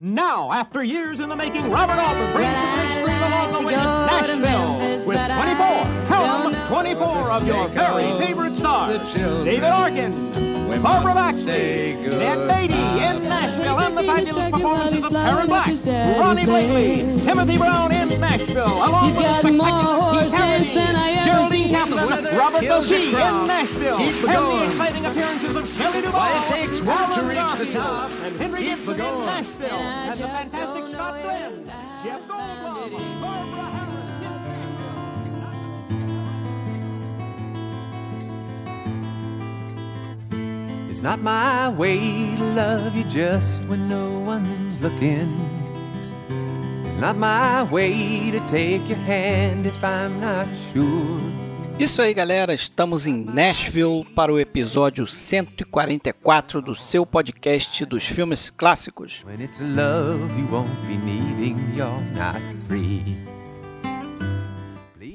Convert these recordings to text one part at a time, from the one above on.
Now, after years in the making, Robert Altman brings the big screen along the way to Nashville with 24, count them, 24 of your very favorite stars. David Arkin, Barbara Baxter, Ned Beatty in Nashville, and the fabulous performances of Karen Black, Ronnie Blakely, Timothy Brown in Nashville, along with the spectacular Keith Carradine, Geraldine Kaplan, Robert Bouquet in Nashville, and the exciting appearances of Shelley Duvall, it takes one to reach the top. and Henry Keep Gibson in. Nashville, and the fantastic Scott Glenn, Jeff Goldblum, It's not my way to love you just when no one's looking. It's not my way to take your hand if I'm not sure. Isso aí, galera. Estamos em Nashville para o episódio 144 do seu podcast dos filmes clássicos.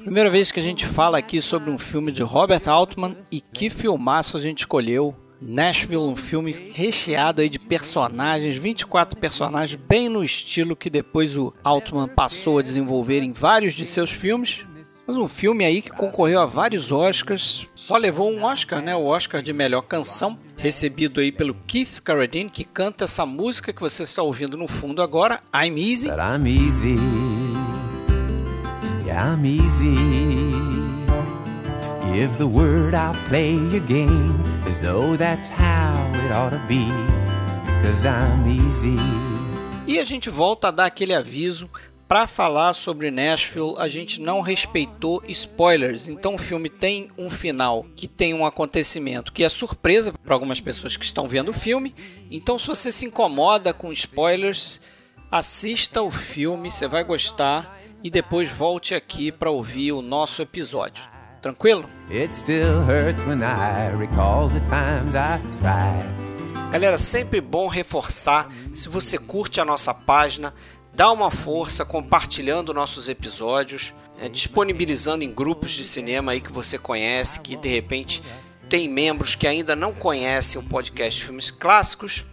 Primeira vez que a gente fala aqui sobre um filme de Robert Altman e que filmaço a gente escolheu. Nashville, um filme recheado aí de personagens, 24 personagens, bem no estilo que depois o Altman passou a desenvolver em vários de seus filmes. Mas um filme aí que concorreu a vários Oscars, só levou um Oscar, né? O Oscar de melhor canção, recebido aí pelo Keith Carradine, que canta essa música que você está ouvindo no fundo agora, I'm Easy. I'm easy. Yeah, I'm easy. Give the word, I'll play your game as though that's how it ought to be. Cause I'm easy. E a gente volta a dar aquele aviso para falar sobre Nashville. A gente não respeitou spoilers, então o filme tem um final que tem um acontecimento que é surpresa para algumas pessoas que estão vendo o filme. Então, se você se incomoda com spoilers, assista o filme, você vai gostar e depois volte aqui para ouvir o nosso episódio. Tranquilo? Galera, sempre bom reforçar. Se você curte a nossa página, dá uma força compartilhando nossos episódios, é, disponibilizando em grupos de cinema aí que você conhece, que de repente tem membros que ainda não conhecem o podcast Filmes Clássicos.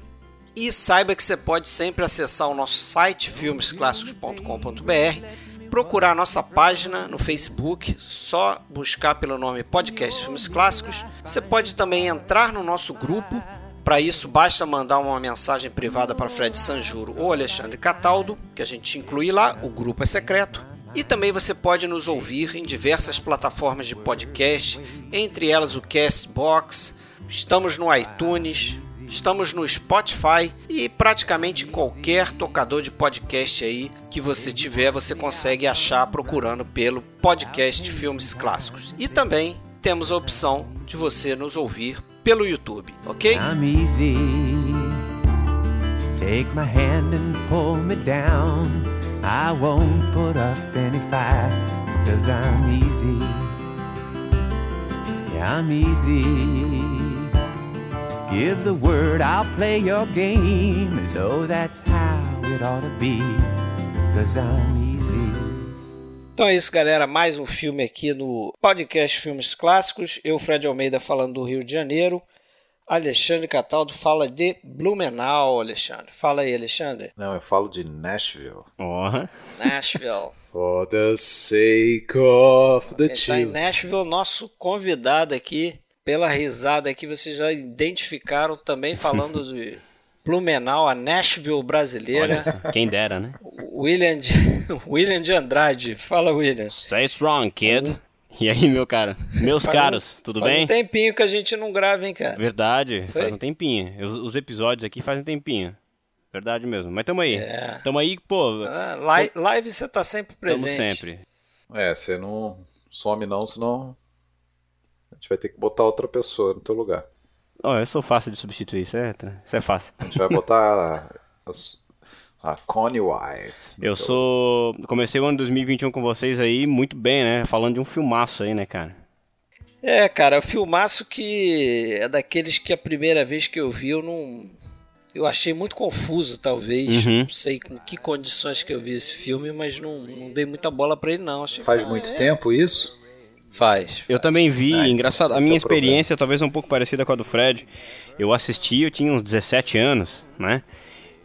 E saiba que você pode sempre acessar o nosso site filmesclássicos.com.br, procurar a nossa página no Facebook, só buscar pelo nome Podcast Filmes Clássicos. Você pode também entrar no nosso grupo. Para isso, basta mandar uma mensagem privada para Fred Sanjuro ou Alexandre Cataldo, que a gente inclui lá, o grupo é secreto. E também você pode nos ouvir em diversas plataformas de podcast, entre elas o Castbox, estamos no iTunes, estamos no Spotify e praticamente qualquer tocador de podcast aí que você tiver, você consegue achar procurando pelo podcast Filmes Clássicos. E também temos a opção de você nos ouvir pelo YouTube, ok? I'm easy. Take my hand and pull me down. I won't put up any fight, cause I'm easy. Yeah, I'm easy. Give the word, I'll play your game as though that's how it ought to be, cause I'm easy. Então é isso, galera. Mais um filme aqui no podcast Filmes Clássicos. Eu, Fred Almeida, falando do Rio de Janeiro. Alexandre Cataldo fala de Blumenau, Alexandre. Fala aí, Alexandre. Não, eu falo de Nashville. Porra. Nashville. For the sake of the Quem está em chill. Nashville, nosso convidado aqui, pela risada aqui, vocês já identificaram também falando de Blumenau, a Nashville brasileira. Quem dera, né? William de, William de Andrade. Fala, William. Stay strong, kid. E aí, meu cara? Meus Faz caros, tudo Faz bem? um tempinho que a gente não grava, hein, cara. Verdade, Foi? faz um tempinho. Os, os episódios aqui fazem um tempinho. Verdade mesmo. Mas tamo aí. É. Tamo aí, pô. Ah, li- live você tá sempre Tamo presente. sempre. É, você não some não, senão a gente vai ter que botar outra pessoa no teu lugar. Ó, eu sou fácil de substituir, isso é, isso é fácil. A gente vai botar a, a Connie White. Eu teu- sou. Comecei o ano 2021 com vocês aí muito bem, né? Falando de um filmaço aí, né, cara? É, cara, o filmaço que é daqueles que a primeira vez que eu vi eu não. Eu achei muito confuso, talvez. Uhum. Não sei com que condições que eu vi esse filme, mas não, não dei muita bola pra ele, não. Achei Faz ah, muito é? tempo isso? Faz. Eu também vi, Ah, engraçado, a esse minha é o problema. experiência talvez é um pouco parecida com a do Fred. Eu assisti, eu tinha uns 17 anos, né?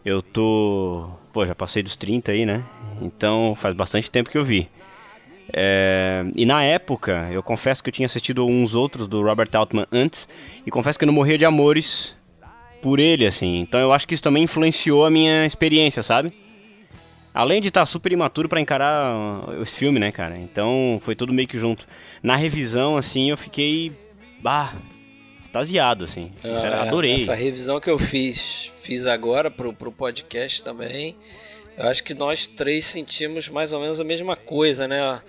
Eu tô. Pô, já passei dos 30 aí, né? Então faz bastante tempo que eu vi. É... E na época, eu confesso que eu tinha assistido uns outros do Robert Altman antes, e confesso que eu não morria de amores por ele, assim. Então eu acho que isso também influenciou a minha experiência, sabe? Além de estar tá super imaturo para encarar esse filme, né, cara? Então foi tudo meio que junto. Na revisão, assim, eu fiquei. Bah, extasiado, assim. Ah, adorei. Essa revisão que eu fiz, fiz agora pro, pro podcast também. Eu acho que nós três sentimos mais ou menos a mesma coisa, né?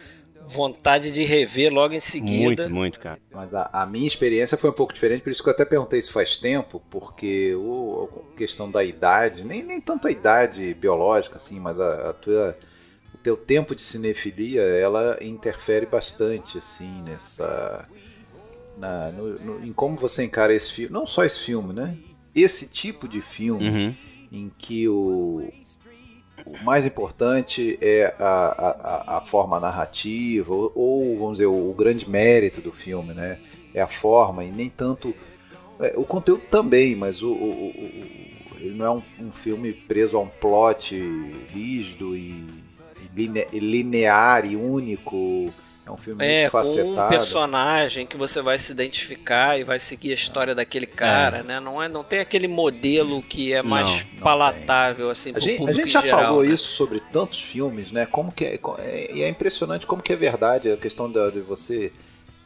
Vontade de rever logo em seguida. Muito, muito, cara. Mas a, a minha experiência foi um pouco diferente, por isso que eu até perguntei se faz tempo, porque o, a questão da idade, nem, nem tanto a idade biológica, assim, mas a, a tua o teu tempo de cinefilia, ela interfere bastante, assim, nessa. Na, no, no, em como você encara esse filme. Não só esse filme, né? Esse tipo de filme uhum. em que o, o mais importante é a, a, a forma narrativa, ou, ou, vamos dizer, o, o, grande mérito do filme, né? É a forma, e nem tanto. É, o conteúdo também, mas o, o ele não é um, um, filme preso a um plot rígido e, e linear e único é um filme é, muito facetado. com um personagem que você vai se identificar e vai seguir a história daquele cara, é. né? Não, é, não tem aquele modelo que é mais não, palatável, não assim, a gente, a gente já geral, falou né? isso sobre tantos filmes, né? Como que é, é, e é impressionante como que é verdade a questão de, de você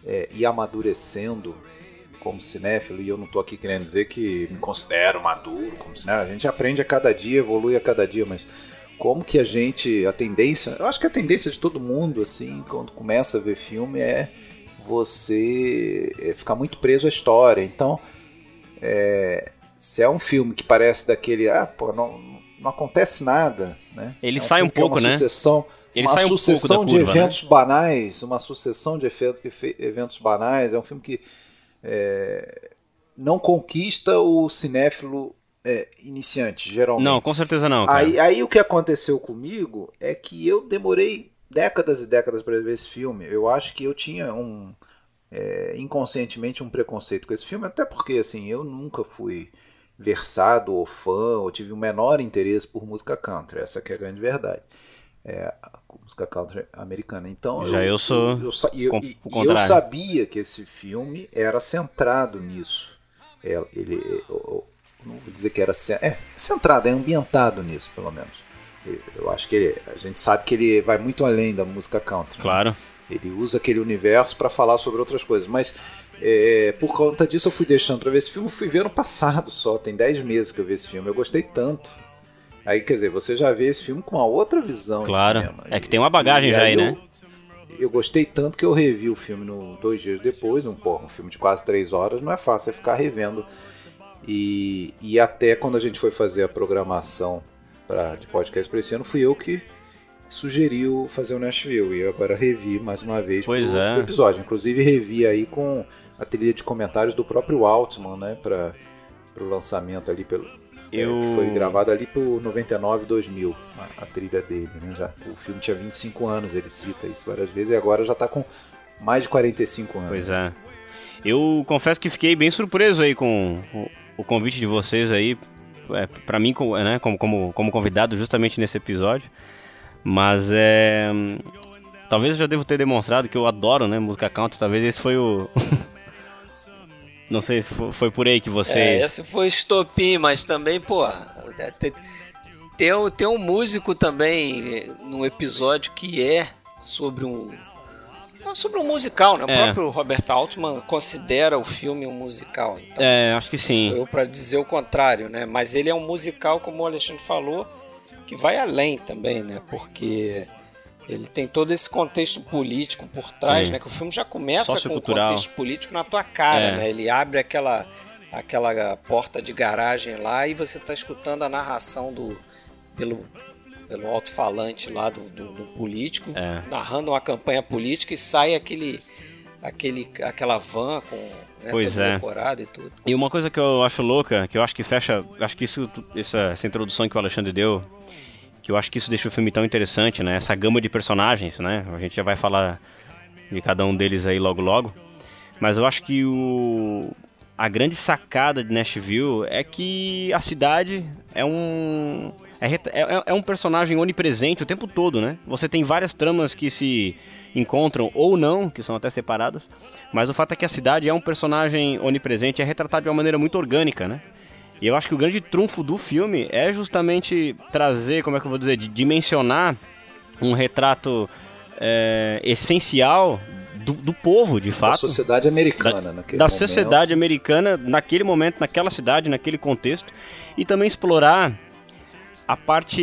é, ir amadurecendo como cinéfilo, e eu não estou aqui querendo dizer que me considero maduro como cinéfilo, a gente aprende a cada dia, evolui a cada dia, mas como que a gente, a tendência, eu acho que a tendência de todo mundo, assim, quando começa a ver filme, é você é ficar muito preso à história. Então, é, se é um filme que parece daquele, ah, pô, não, não acontece nada, né? Ele é um sai um pouco, é uma né? Sucessão, Ele uma sai um sucessão pouco de curva, eventos né? banais, uma sucessão de eventos banais. É um filme que é, não conquista o cinéfilo é, iniciante, geralmente. Não, com certeza não. Cara. Aí, aí o que aconteceu comigo é que eu demorei décadas e décadas para ver esse filme. Eu acho que eu tinha um é, inconscientemente um preconceito com esse filme, até porque assim eu nunca fui versado ou fã, ou tive o menor interesse por música country. Essa que é a grande verdade. É, música country americana. Então já eu, eu sou eu, eu, eu, eu, sabia que esse filme era centrado nisso. É, ele, ele não vou dizer que era é, centrado, é ambientado nisso, pelo menos. Eu acho que ele, a gente sabe que ele vai muito além da música country. Né? Claro. Né? Ele usa aquele universo para falar sobre outras coisas, mas é, por conta disso eu fui deixando para ver esse filme. Fui ver no passado só, tem 10 meses que eu vi esse filme. Eu gostei tanto. Aí, quer dizer, você já vê esse filme com uma outra visão claro. de cinema. É que tem uma bagagem e já aí, eu, né? Eu gostei tanto que eu revi o filme no, dois dias depois, um, porra, um filme de quase três horas, não é fácil é ficar revendo e, e até quando a gente foi fazer a programação pra, de podcast para esse ano, fui eu que sugeriu fazer o Nashville. E eu agora revi mais uma vez pois pro, é. pro episódio. Inclusive revi aí com a trilha de comentários do próprio Altman, né? Para o lançamento ali pelo. Eu... É, que foi gravado ali por 99, 2000, a, a trilha dele, né? Já, o filme tinha 25 anos, ele cita isso várias vezes, e agora já está com mais de 45 anos. Pois é. Eu confesso que fiquei bem surpreso aí com o convite de vocês aí, é, para mim, né, como, como, como convidado justamente nesse episódio. Mas é. Talvez eu já devo ter demonstrado que eu adoro, né, música country. Talvez esse foi o. Não sei se foi por aí que você. É, esse foi estopim, mas também, pô. Tem, tem, um, tem um músico também no episódio que é sobre um sobre um musical, né? O é. próprio Robert Altman considera o filme um musical. Então, é, acho que sim. Sou eu para dizer o contrário, né? Mas ele é um musical, como o Alexandre falou, que vai além também, né? Porque ele tem todo esse contexto político por trás, sim. né? Que o filme já começa com o contexto político na tua cara, é. né? Ele abre aquela aquela porta de garagem lá e você tá escutando a narração do pelo pelo alto-falante lá do, do, do político, é. narrando uma campanha política e sai aquele, aquele, aquela van com né, pois é. decorada e tudo. E uma coisa que eu acho louca, que eu acho que fecha, acho que isso, essa, essa introdução que o Alexandre deu, que eu acho que isso deixa o filme tão interessante, né? Essa gama de personagens, né? A gente já vai falar de cada um deles aí logo logo. Mas eu acho que o a grande sacada de Nashville é que a cidade é um é, é, é, um personagem onipresente o tempo todo, né? Você tem várias tramas que se encontram ou não, que são até separadas, mas o fato é que a cidade é um personagem onipresente, é retratado de uma maneira muito orgânica, né? E eu acho que o grande trunfo do filme é justamente trazer, como é que eu vou dizer, de dimensionar um retrato é, essencial do, do, povo, de fato. Da sociedade americana, da, Da sociedade americana, naquele momento, naquela cidade, naquele contexto. E também explorar a parte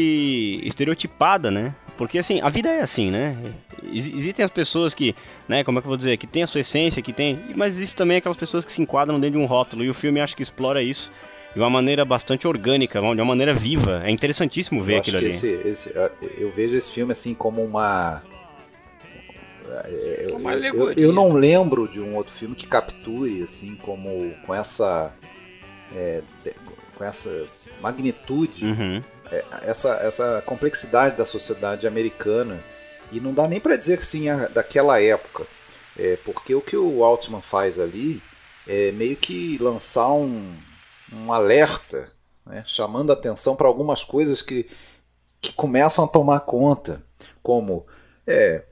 estereotipada, né? Porque assim, a vida é assim, né? Existem as pessoas que, né, como é que eu vou dizer, que tem a sua essência, que tem, mas existe também aquelas pessoas que se enquadram dentro de um rótulo e o filme acho que explora isso de uma maneira bastante orgânica, de uma maneira viva. É interessantíssimo ver eu aquilo ali. Esse, esse, eu vejo esse filme assim como uma eu, uma eu, eu, não lembro de um outro filme que capture assim como com essa é, com essa magnitude uhum. É, essa, essa complexidade da sociedade americana e não dá nem para dizer que sim daquela época é, porque o que o Altman faz ali é meio que lançar um, um alerta né, chamando atenção para algumas coisas que, que começam a tomar conta como é,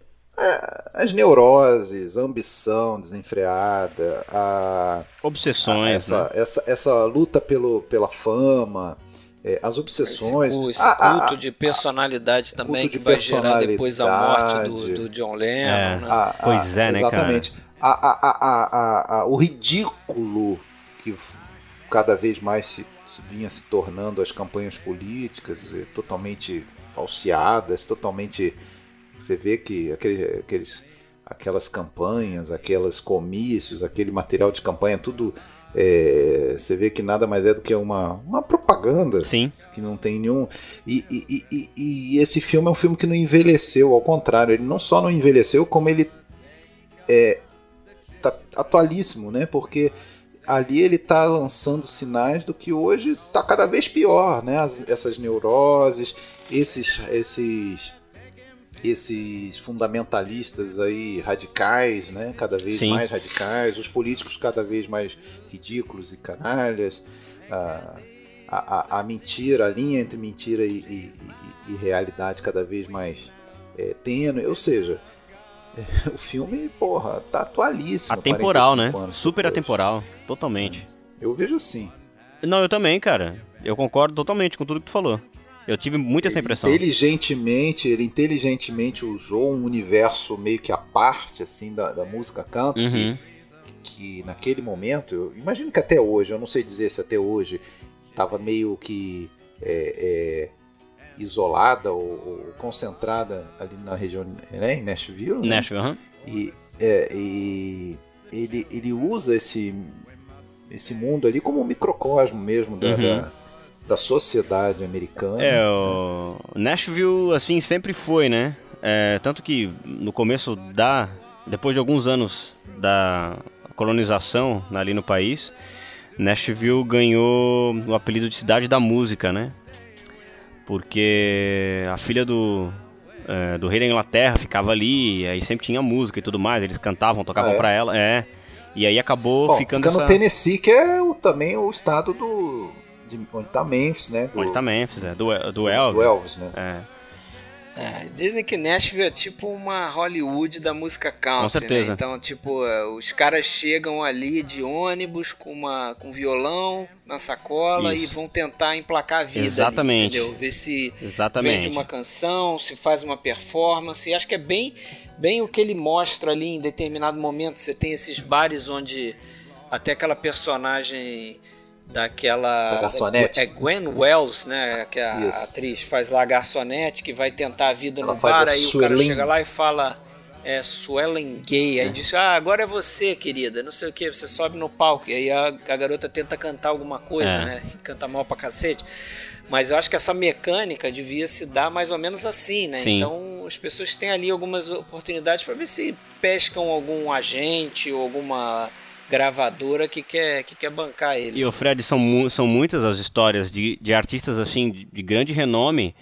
as neuroses, a ambição desenfreada, a obsessões, a, essa, né? essa, essa luta pelo, pela fama, é, as obsessões, esse, esse a, culto a, de personalidade também que vai gerar depois a morte do, do John Lennon. É. Né? pois é, né, exatamente. O ridículo que cada vez mais se, se vinha se tornando as campanhas políticas, eh, totalmente falseadas, totalmente você vê que aquele, aqueles, aquelas campanhas, aquelas comícios, aquele material de campanha, tudo. É, você vê que nada mais é do que uma, uma propaganda Sim. que não tem nenhum. E, e, e, e, esse filme é um filme que não envelheceu, ao contrário, ele não só não envelheceu, como ele é tá atualíssimo, né? Porque ali ele está lançando sinais do que hoje está cada vez pior, né? As, essas neuroses, esses, esses esses fundamentalistas aí radicais, né, cada vez Sim. mais radicais, os políticos cada vez mais ridículos e canalhas, a, a, a mentira, a linha entre mentira e, e, e, e realidade cada vez mais é, tênue, ou seja, é, o filme, porra, tá atualíssimo. Atemporal, né? Super depois. atemporal, totalmente. Eu vejo assim. Não, eu também, cara. Eu concordo totalmente com tudo que tu falou. Eu tive muito essa impressão. Inteligentemente, ele inteligentemente usou um universo meio que à parte, assim, da, da música country, uhum. que, que, naquele momento, eu imagino que até hoje, eu não sei dizer se até hoje, estava meio que é, é, isolada ou, ou, concentrada ali na região, né, em Nashville. Né? Nashville, uhum. e, é, e ele, ele usa esse, esse mundo ali como um microcosmo mesmo da, uhum. da da sociedade americana. É, o Nashville, assim, sempre foi, né? É, tanto que no começo da. Depois de alguns anos da colonização ali no país, Nashville ganhou o apelido de Cidade da Música, né? Porque a filha do, é, do rei da Inglaterra ficava ali, aí sempre tinha música e tudo mais, eles cantavam, tocavam ah, é? pra ela, é. E aí acabou Bom, ficando. Fica no essa... Tennessee, que é o, também o estado do, de onde tá Memphis, né? Do, onde tá Memphis, é. Do, do Elvis. Do Elvis, né? É. É, dizem que Nashville é tipo uma Hollywood da música country, com né? certeza. Né? Então, tipo, é, os caras chegam ali de ônibus com uma com violão na sacola Isso. e vão tentar emplacar a vida Exatamente. Ali, entendeu? Ver se Exatamente. vende uma canção, se faz uma performance. E acho que é bem bem o que ele mostra ali em determinado momento. Você tem esses bares onde até aquela personagem daquela da garçonete. É Gwen Wells, né? Que a Isso. atriz faz lá a garçonete que vai tentar a vida Ela no bar, aí o cara chega lá e fala é Swellen Gay, aí é. diz, ah, agora é você, querida, não sei o que, você sobe no palco, e aí a, a garota tenta cantar alguma coisa, é. né? Canta mal pra cacete. Mas eu acho que essa mecânica devia se dar mais ou menos assim, né? Sim. Então as pessoas têm ali algumas oportunidades para ver se pescam algum agente ou alguma gravadora que quer, que quer bancar ele. E o Fred, são, são muitas as histórias de, de artistas assim de, de grande renome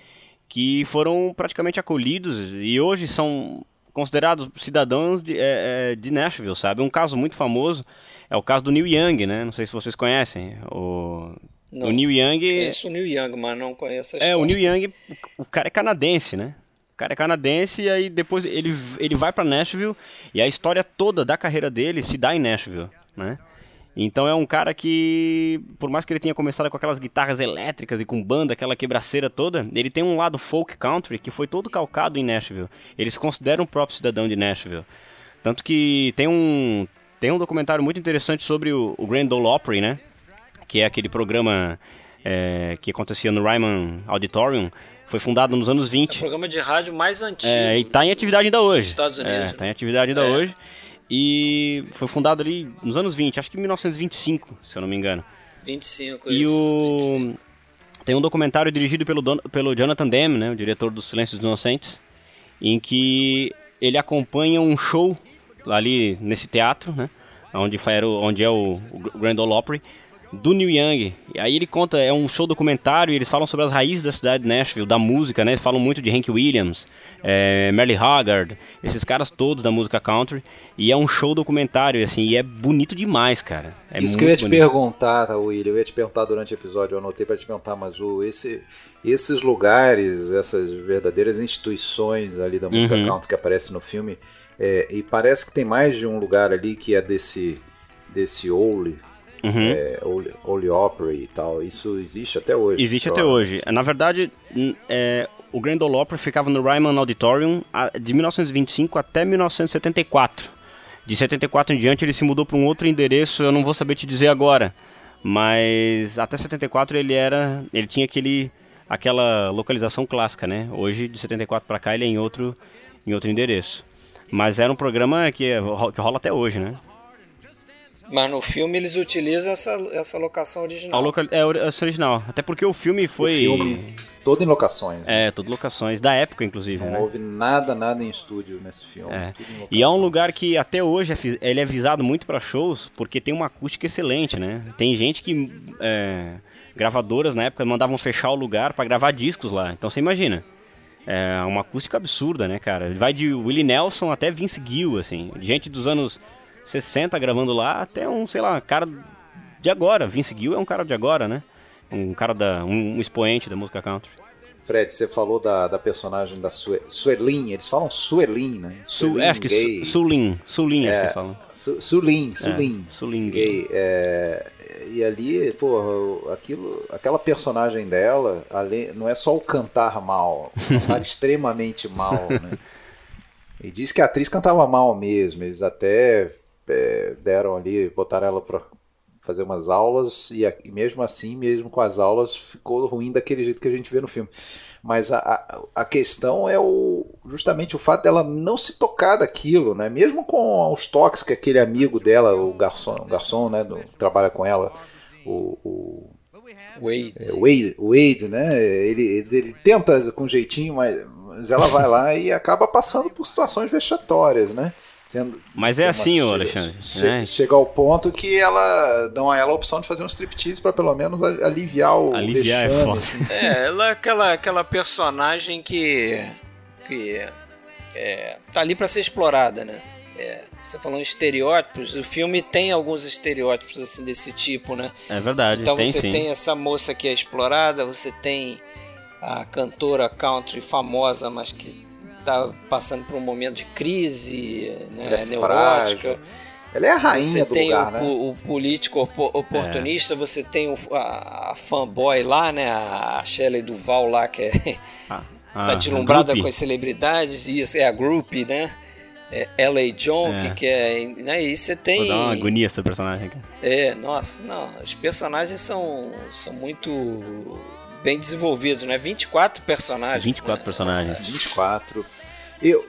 que foram praticamente acolhidos e hoje são considerados cidadãos de, é, é, de Nashville, sabe? Um caso muito famoso É o caso do Neil Young, né? Não sei se vocês conhecem. O, Não. o Neil Young. Conheço o Neil Young, mas não conheço a É, história. o Neil Young, o cara é canadense, né? O cara é canadense e aí depois ele, ele vai pra Nashville e a história toda da carreira dele se dá em Nashville, né? Então é um cara que, por mais que ele tenha começado com aquelas guitarras elétricas e com banda, aquela quebraceira toda, ele tem um lado folk country que foi todo calcado em Nashville. Ele se considera um próprio cidadão de Nashville. Tanto que tem um, tem um documentário muito interessante sobre o, o Grand Ole Opry, né? Que é aquele programa é, que acontecia no Ryman Auditorium. Foi fundado nos anos É o 20. programa de rádio mais antigo. É, e tá em atividade ainda hoje. Estados Unidos, É, né? em atividade ainda É. hoje. E foi fundado ali nos anos 20, acho que em 1925, se eu não me engano. 25, E isso, o 25. tem um documentário dirigido pelo, Don- pelo Jonathan Demme, né, o diretor do Silêncio dos Inocentes, em que ele acompanha um show ali nesse teatro, né, onde, foi, onde é o, o Grand Ole Opry, do Neil Young. E aí ele conta, é um show documentário e eles falam sobre as raízes da cidade de Nashville, da música, né? Eles falam muito de Hank Williams, é, Merle Haggard, esses caras todos da música country. E é um show documentário, assim, e é bonito demais, cara. É Isso que eu ia te bonito. perguntar, tá, William. Eu ia te perguntar durante o episódio, eu anotei para te perguntar, mas o, esse, esses lugares, essas verdadeiras instituições ali da música Uhum. country que aparece no filme, é, e parece que tem mais de um lugar ali que é desse desse Ole, Uhum. é, Ole, Ole Opry e tal. Isso existe até hoje. Existe até hoje. Na verdade, é, o Grand Ole Opry ficava no Ryman Auditorium de 1925 até 1974. De 74 em diante ele se mudou para um outro endereço, eu não vou saber te dizer agora. Mas até 74 ele era, ele tinha aquele aquela localização clássica, né? Hoje de 74 para cá ele é em outro em outro endereço. Mas era um programa que, que rola até hoje, né? Mas no filme eles utilizam essa, essa locação A original. local, é essa original. Até porque o filme foi. O filme, todo em locações. né? É, tudo locações da época, inclusive, Não né? houve nada, nada em estúdio nesse filme. É. tudo em E é um lugar que até hoje é ele é visado muito para shows porque tem uma acústica excelente, né? Tem gente que é, gravadoras na época mandavam fechar o lugar para gravar discos lá. Então você imagina. É uma acústica absurda, né, cara? Vai de Willie Nelson até Vince Gill, assim. Gente dos anos 60 gravando lá até um, sei lá, cara de agora. Vince Gill é um cara de agora, né? Um cara da. um, um expoente da música country. Fred, você falou da, da personagem da Sue, Suelin, eles falam Suelin, né? Su, é, acho que gay. Su, Sulin. Sulin, acho que É. eles falam. Su, Sulin, Sulin. É, Sulin gay. É, e ali, pô, aquilo, aquela personagem dela, além, não é só o cantar mal, o cantar extremamente mal, né? E diz que a atriz cantava mal mesmo, eles até é, deram ali, botaram ela pra fazer umas aulas e, e mesmo assim, mesmo com as aulas, ficou ruim daquele jeito que a gente vê no filme. Mas a, a, a questão é o, justamente o fato dela não se tocar daquilo, né? Mesmo com os toques que aquele amigo dela, o garçom, o garçom né, do, que trabalha com ela, o, o, Wade. é, Wade, Wade, né? Ele, ele, ele tenta com jeitinho, mas, mas ela vai lá e acaba passando por situações vexatórias, né? Sendo, Mas é uma- assim, ô chega- Alexandre. che- né? Chega ao ponto que ela dão a ela a opção de fazer um striptease para pelo menos aliviar o Aliviar é foda. assim. É, ela é aquela, aquela personagem que. que é, tá ali pra ser explorada, né? É, você falando em estereótipos, o filme tem alguns estereótipos assim desse tipo, né? É verdade, Então tem você sim. tem essa moça que é explorada, você tem a cantora country famosa, mas que tá passando por um momento de crise, né, Ela é neurótica. frágil. Ela é a rainha Você do tem lugar, o, né? o- o político opo- oportunista, você tem o, a, a fanboy lá, né? A Shelley Duval lá, que é, Ah, tá ah, deslumbrada com as celebridades, e isso é a Groupie, né? É L.A. John, É. que, que é. Né? E você tem. Vou dar uma agonia essa personagem aqui. É, nossa, não, os personagens são, são muito bem desenvolvidos, né? 24 personagens. 24 né? personagens. 24. Eu,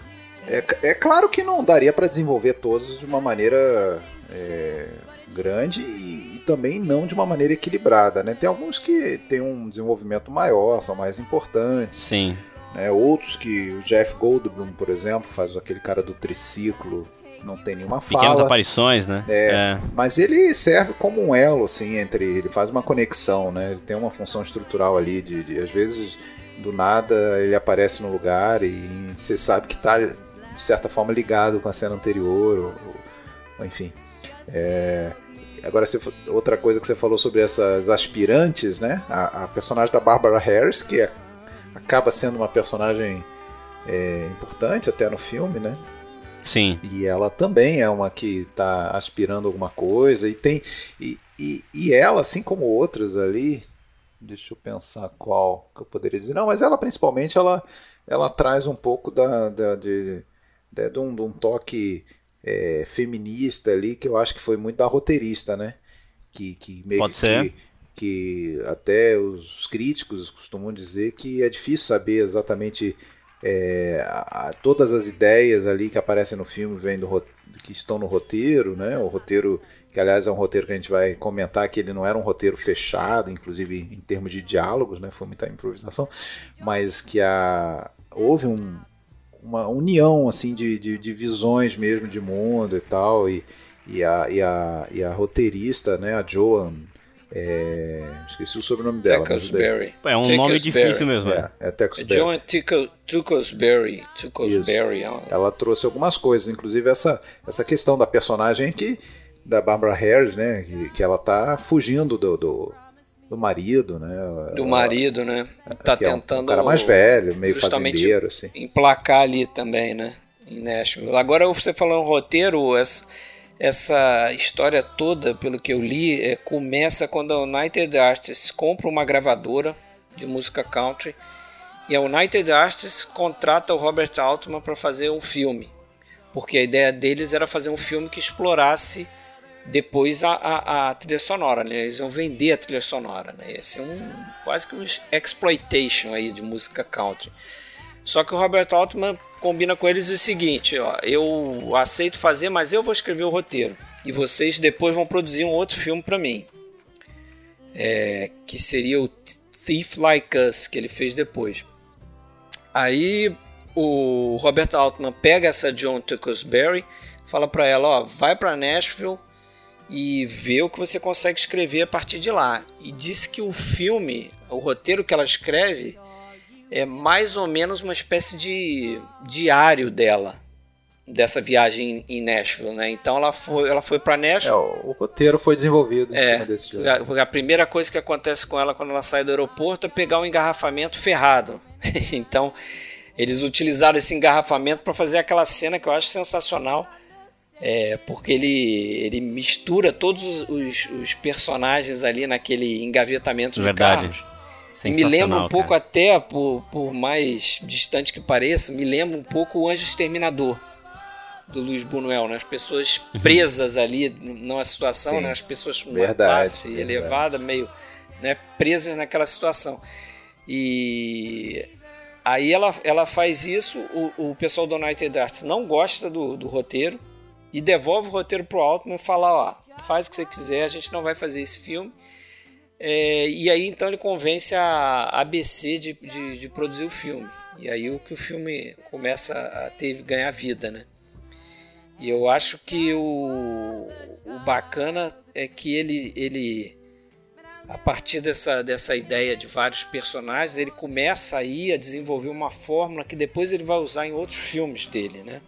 é, é claro que não daria para desenvolver todos de uma maneira é, grande e, e também não de uma maneira equilibrada, né? Tem alguns que têm um desenvolvimento maior, são mais importantes, Sim. né? Outros que o Jeff Goldblum, por exemplo, faz aquele cara do triciclo, não tem nenhuma Pequenas fala. aparições, né? É. Mas ele serve como um elo, assim, entre. Ele faz uma conexão, né? Ele tem uma função estrutural ali de, de- às vezes, do nada ele aparece no lugar e você sabe que está de certa forma ligado com a cena anterior, ou, ou- enfim. É, agora outra coisa que você falou sobre essas aspirantes, né? A, a personagem da Barbara Harris, que é, acaba sendo uma personagem é, importante até no filme, né? Sim. E ela também é uma que está aspirando alguma coisa e tem e, e, e, ela, assim como outras ali, deixa eu pensar qual que eu poderia dizer. Não, mas ela principalmente ela ela traz um pouco da, da de, de, de, um, de um toque é, feminista ali que eu acho que foi muito da roteirista, né? Que, que meio Pode ser. Que, que até os críticos costumam dizer que é difícil saber exatamente é, a, a, todas as ideias ali que aparecem no filme vêm do, que estão no roteiro, né? O roteiro que aliás é um roteiro que a gente vai comentar que ele não era um roteiro fechado, inclusive em termos de diálogos, né? Foi muita improvisação, mas que a, houve um, uma união assim de, de, de, visões mesmo de mundo e tal e, e, a, e, a, e a roteirista, né? A Joan é... Esqueci o sobrenome dela. Tuckelsberry. É um nome difícil mesmo. É, é, é John. Ela trouxe algumas coisas, inclusive essa, essa questão da personagem que da Barbara Harris, né? Que, que ela tá fugindo do, do, do marido, né? Ela, do marido, né? Tá tentando. É um, um cara mais velho, meio fazendeiro, assim. Emplacar ali também, né? Em Nashville. Agora você falando roteiro, essa essa história toda, pelo que eu li, é, começa quando a United Artists compra uma gravadora de música country e a United Artists contrata o Robert Altman para fazer um filme, porque a ideia deles era fazer um filme que explorasse depois a, a, a trilha sonora, né? eles iam vender a trilha sonora, né? ia ser um quase que um exploitation aí de música country. Só que o Robert Altman combina com eles o seguinte: ó, eu aceito fazer, mas eu vou escrever o roteiro. E vocês depois vão produzir um outro filme para mim. É, que seria o Thief Like Us, que ele fez depois. Aí o Robert Altman pega essa John Tuckleberry, fala para ela, ó, vai para Nashville e vê o que você consegue escrever a partir de lá. E disse que o filme, o roteiro que ela escreve, é mais ou menos uma espécie de diário dela dessa viagem em Nashville, né? Então ela foi, ela foi para Nashville. É, o, o, roteiro foi desenvolvido em é, cima desse jogo. A, a, primeira coisa que acontece com ela quando ela sai do aeroporto é pegar um engarrafamento ferrado. então eles utilizaram esse engarrafamento para fazer aquela cena que eu acho sensacional. É, porque ele, ele mistura todos os, os, os personagens ali naquele engavetamento Verdade. de carros me lembra um pouco até, por, por mais distante que pareça, me lembra um pouco o Anjo Exterminador do Luiz Buñuel, né? As pessoas uhum. presas ali numa situação, Sim, né? As pessoas com uma classe elevada, meio né? presas naquela situação. E aí ela, ela faz isso, o, o pessoal do United Arts não gosta do, do roteiro e devolve o roteiro pro Altman e fala, ó, faz o que você quiser, a gente não vai fazer esse filme é, e aí então ele convence a ABC de, de, de, produzir o filme. E aí o que o filme começa a ter ganhar vida, né? E eu acho que o, o bacana é que ele, ele a partir dessa, dessa ideia de vários personagens, ele começa aí a desenvolver uma fórmula que depois ele vai usar em outros filmes dele, né?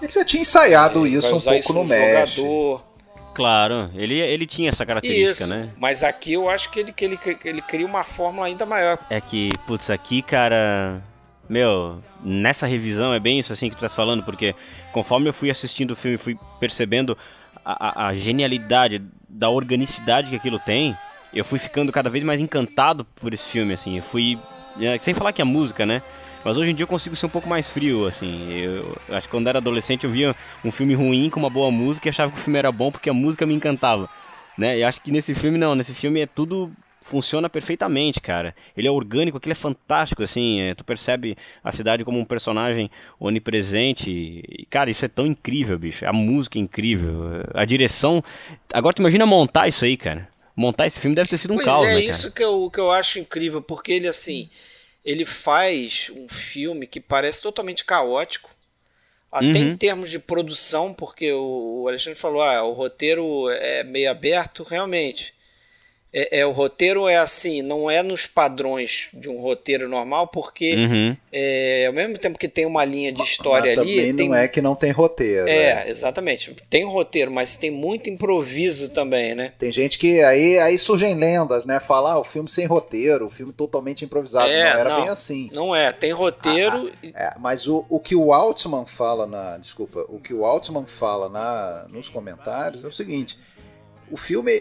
Ele já tinha ensaiado ele isso um pouco isso no, no México. Jogador, Claro, ele, ele tinha essa característica, Isso, né? Mas aqui eu acho que ele, que ele, ele cria uma fórmula ainda maior. É que, putz, aqui, cara. Meu, nessa revisão é bem isso assim que tu tá falando, porque conforme eu fui assistindo o filme, fui percebendo a, a, a genialidade da organicidade que aquilo tem, eu fui ficando cada vez mais encantado por esse filme, assim. Eu fui. É, sem falar que a música, né? Mas hoje em dia eu consigo ser um pouco mais frio, assim. Eu, eu acho que quando era adolescente eu via um filme ruim com uma boa música e achava que o filme era bom porque a música me encantava. Né? E acho que nesse filme não, nesse filme é tudo funciona perfeitamente, cara. Ele é orgânico, aquilo é fantástico, assim. É, tu percebe a cidade como um personagem onipresente. E, cara, isso é tão incrível, bicho. A música é incrível. A direção. Agora tu imagina montar isso aí, cara. Montar esse filme deve ter sido um pois caos, é, né, isso que eu, que eu acho incrível, porque ele, assim ele faz um filme que parece totalmente caótico, até uhum. em termos de produção, porque o Alexandre falou, ah, o roteiro é meio aberto, realmente. É, é, o roteiro é assim, não é nos padrões de um roteiro normal, porque uhum. é, ao mesmo tempo que tem uma linha de história mas ali. Também tem, não é que não tem roteiro. É, né? exatamente. Tem um roteiro, mas tem muito improviso também, né? Tem gente que aí, aí surgem lendas, né? Falar ah, o filme sem roteiro, o filme totalmente improvisado. É, não era não, bem assim. Não é, tem roteiro. Ah, ah, é, mas o, o que o Altman fala na. Desculpa, o que o Altman fala na, nos comentários é o seguinte. O filme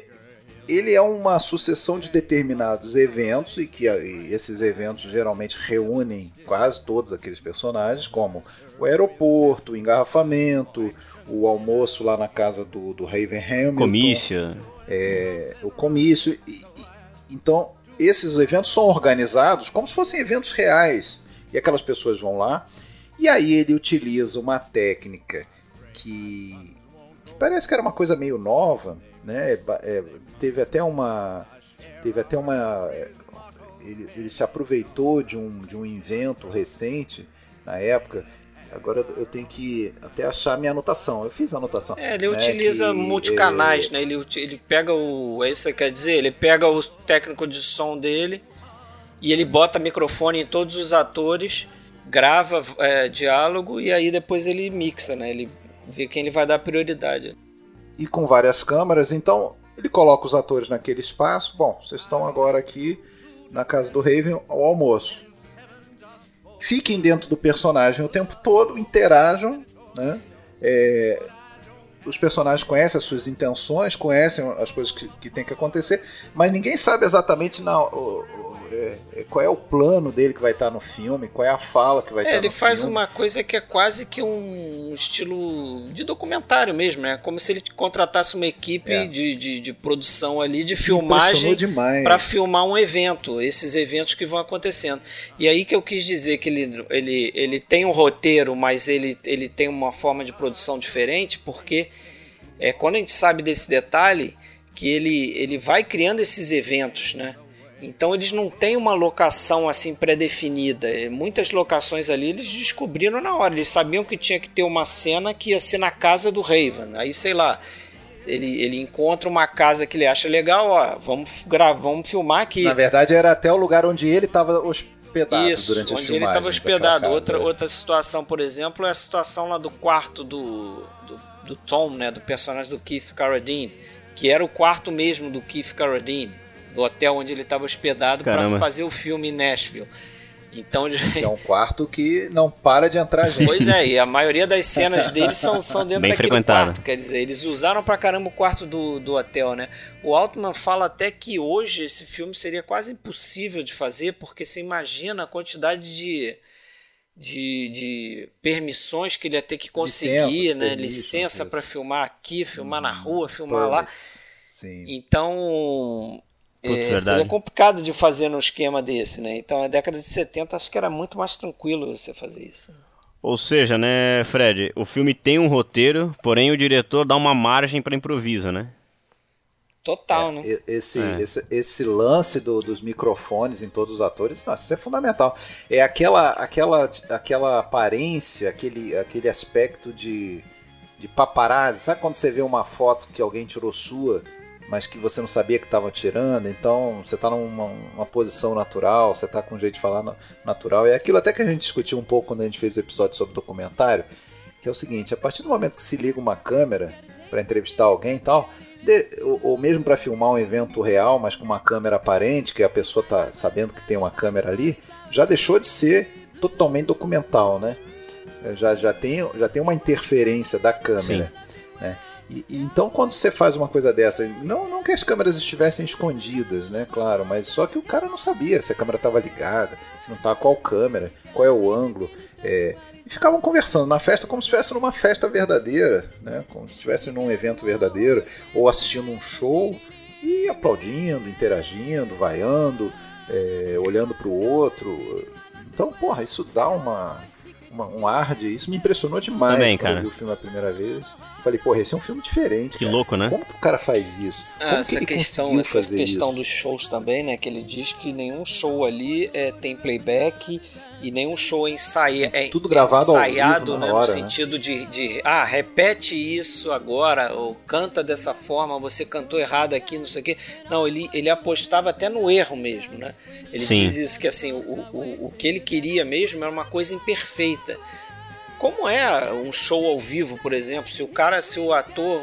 ele é uma sucessão de determinados eventos e que e esses eventos geralmente reúnem quase todos aqueles personagens, como o aeroporto, o engarrafamento, o almoço lá na casa do, do Raven Hamilton. Comício. É, o comício. E, e, então, esses eventos são organizados como se fossem eventos reais. E aquelas pessoas vão lá. E aí ele utiliza uma técnica que, que parece que era uma coisa meio nova, né? É, teve até uma teve até uma ele, ele, se aproveitou de um, de um invento recente na época. Agora eu tenho que até achar minha anotação. Eu fiz a anotação é, ele né, utiliza que, multicanais é, né? Ele, ele pega o é isso que quer dizer? Ele pega o técnico de som dele e ele bota microfone em todos os atores grava é, diálogo e aí depois ele mixa né? Ele vê quem ele vai dar prioridade e com várias câmeras. Então ele coloca os atores naquele espaço. Bom, vocês estão agora aqui na casa do Raven ao almoço. Fiquem dentro do personagem o tempo todo, interajam, né? É, os personagens conhecem as suas intenções, conhecem as coisas que, que tem que acontecer, mas ninguém sabe exatamente na, é, é, qual é o plano dele que vai estar no filme, qual é a fala que vai é, estar no filme. Ele faz uma coisa que é quase que um estilo de documentário mesmo, né? Como se ele contratasse uma equipe é. de, de, de, produção ali, de filmagem, para filmar um evento, esses eventos que vão acontecendo. E aí que eu quis dizer que ele, ele, ele tem um roteiro, mas ele, ele tem uma forma de produção diferente, porque é, quando a gente sabe desse detalhe, que ele, ele vai criando esses eventos, né? Então eles não têm uma locação assim pré-definida. Muitas locações ali eles descobriram na hora. Eles sabiam que tinha que ter uma cena que ia ser na casa do Raven. Aí sei lá, ele, ele encontra uma casa que ele acha legal, ó, vamos gravar, vamos filmar aqui. Na verdade era até o lugar onde ele estava hospedado Isso, durante onde ele estava hospedado. Outra, é. outra situação, por exemplo, é a situação lá do quarto do, do, do Tom, né, do personagem do Keith Carradine, que era o quarto mesmo do Keith Carradine do hotel onde ele estava hospedado para fazer o filme em Nashville. Então é um quarto que não para de entrar gente. Pois é, e a maioria das cenas dele são, são dentro Bem daquele quarto. Quer dizer, eles usaram pra caramba o quarto do, do hotel, né? O Altman fala até que hoje esse filme seria quase impossível de fazer, porque você imagina a quantidade de, de, de permissões que ele ia ter que conseguir, Licenças, né? Licença para filmar aqui, filmar hum, na rua, filmar lá. Sim. Então, Putz, é, seria complicado de fazer num esquema desse, né? Então, na década de 70, acho que era muito mais tranquilo você fazer isso. Ou seja, né, Fred, o filme tem um roteiro, porém o diretor dá uma margem para improviso, né? Total, é, né? Esse, é. esse, esse lance do, dos microfones em todos os atores, nossa, isso é fundamental. É aquela, aquela, aquela aparência, aquele, aquele aspecto de, de paparazzi. Sabe quando você vê uma foto que alguém tirou sua mas que você não sabia que estava tirando, então você está numa posição natural, você está com um jeito de falar natural. É aquilo até que a gente discutiu um pouco quando a gente fez o episódio sobre documentário, que é o seguinte: a partir do momento que se liga uma câmera para entrevistar alguém e tal, de, ou, ou, mesmo para filmar um evento real, mas com uma câmera aparente, que a pessoa está sabendo que tem uma câmera ali, já deixou de ser totalmente documental, né? Já, já, tem, já tem uma interferência da câmera. Sim. Né? E, então, quando você faz uma coisa dessa, não, não que as câmeras estivessem escondidas, né? Claro, mas só que o cara não sabia se a câmera estava ligada, se não estava qual câmera, qual é o ângulo. É, e ficavam conversando na festa como se estivesse numa festa verdadeira, né? Como se estivesse num evento verdadeiro, ou assistindo um show e aplaudindo, interagindo, vaiando, é, olhando para o outro. Então, porra, isso dá uma uma, um ar de. Isso me impressionou demais Também, quando cara. eu vi o filme a primeira vez. Falei, porra, esse é um filme diferente. Que cara. louco, né? Como que o cara faz isso? Ah, Como essa que questão, essa questão isso? dos shows também, né? Que ele diz que nenhum show ali é, tem playback e nenhum show ensaia, é tudo gravado ensaiado, ao vivo, né, hora, no né? sentido de, de ah, repete isso agora, ou canta dessa forma, você cantou errado aqui, não sei o quê. Não, ele, ele apostava até no erro mesmo, né? Ele Sim. diz isso, que assim, o, o, o que ele queria mesmo era uma coisa imperfeita. Como é um show ao vivo, por exemplo, se o cara, se o ator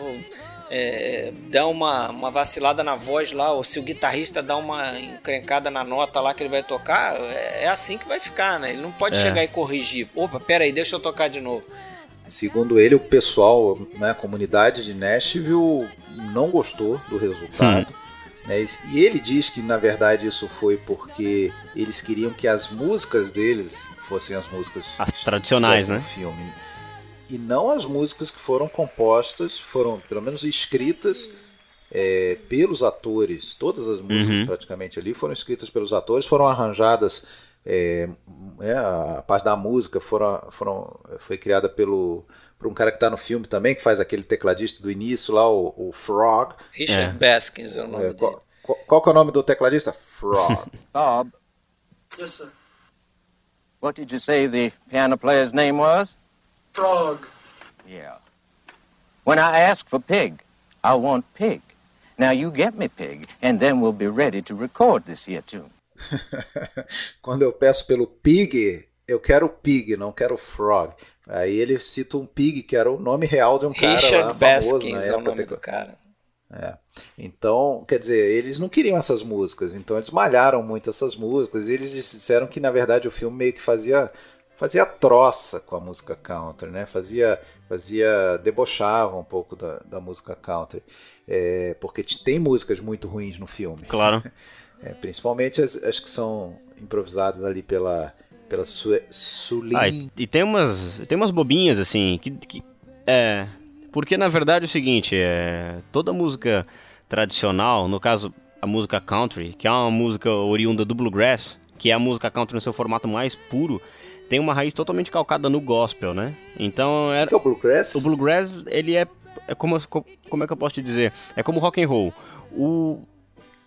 é, dá uma, uma vacilada na voz lá, ou se o guitarrista dá uma encrencada na nota lá que ele vai tocar, é, é assim que vai ficar, né? Ele não pode É. chegar e corrigir. Opa, pera aí, deixa eu tocar de novo. Segundo ele, o pessoal, né, a comunidade de Nashville não gostou do resultado. né, e ele diz que na verdade isso foi porque eles queriam que as músicas deles fossem as músicas As tradicionais, né? filme. E não as músicas que foram compostas, foram pelo menos escritas é, pelos atores. Todas as músicas Uhum. praticamente ali foram escritas pelos atores, foram arranjadas. é, é, a parte da música foram, foram, foi criada pelo por um cara que está no filme também, que faz aquele tecladista do início lá, o, o Frog. Richard É. Baskins é o nome É, dele. qual, qual- é o nome do tecladista? Frog. Bob, Yes, sir. what did you say the piano player's name was? Frog. Yeah. When I ask for pig, I want pig. Now you get me pig, and then we'll be ready to record this here tune. Quando eu peço pelo Pig, eu quero Pig, não quero Frog. Aí ele cita um Pig, que era o nome real de um cara Richard lá, famoso Baskins na é o nome do cara. É. Então, quer dizer, eles não queriam essas músicas, então eles malharam muito essas músicas. E eles disseram que na verdade o filme meio que fazia fazia troça com a música country, né? Fazia fazia debochava um pouco da, da música country, É, porque tem músicas muito ruins no filme, Claro. É, principalmente as, as que são improvisadas ali pela pela Sue, Sulin. Ah, e, e tem umas tem umas bobinhas assim que, que- é porque na verdade é o seguinte é toda música tradicional no caso a música country que é uma música oriunda do bluegrass que é a música country no seu formato mais puro tem uma raiz totalmente calcada no gospel né? Então O era que é o Bluegrass? o bluegrass ele é, é como como é que eu posso te dizer? É como o rock and roll. O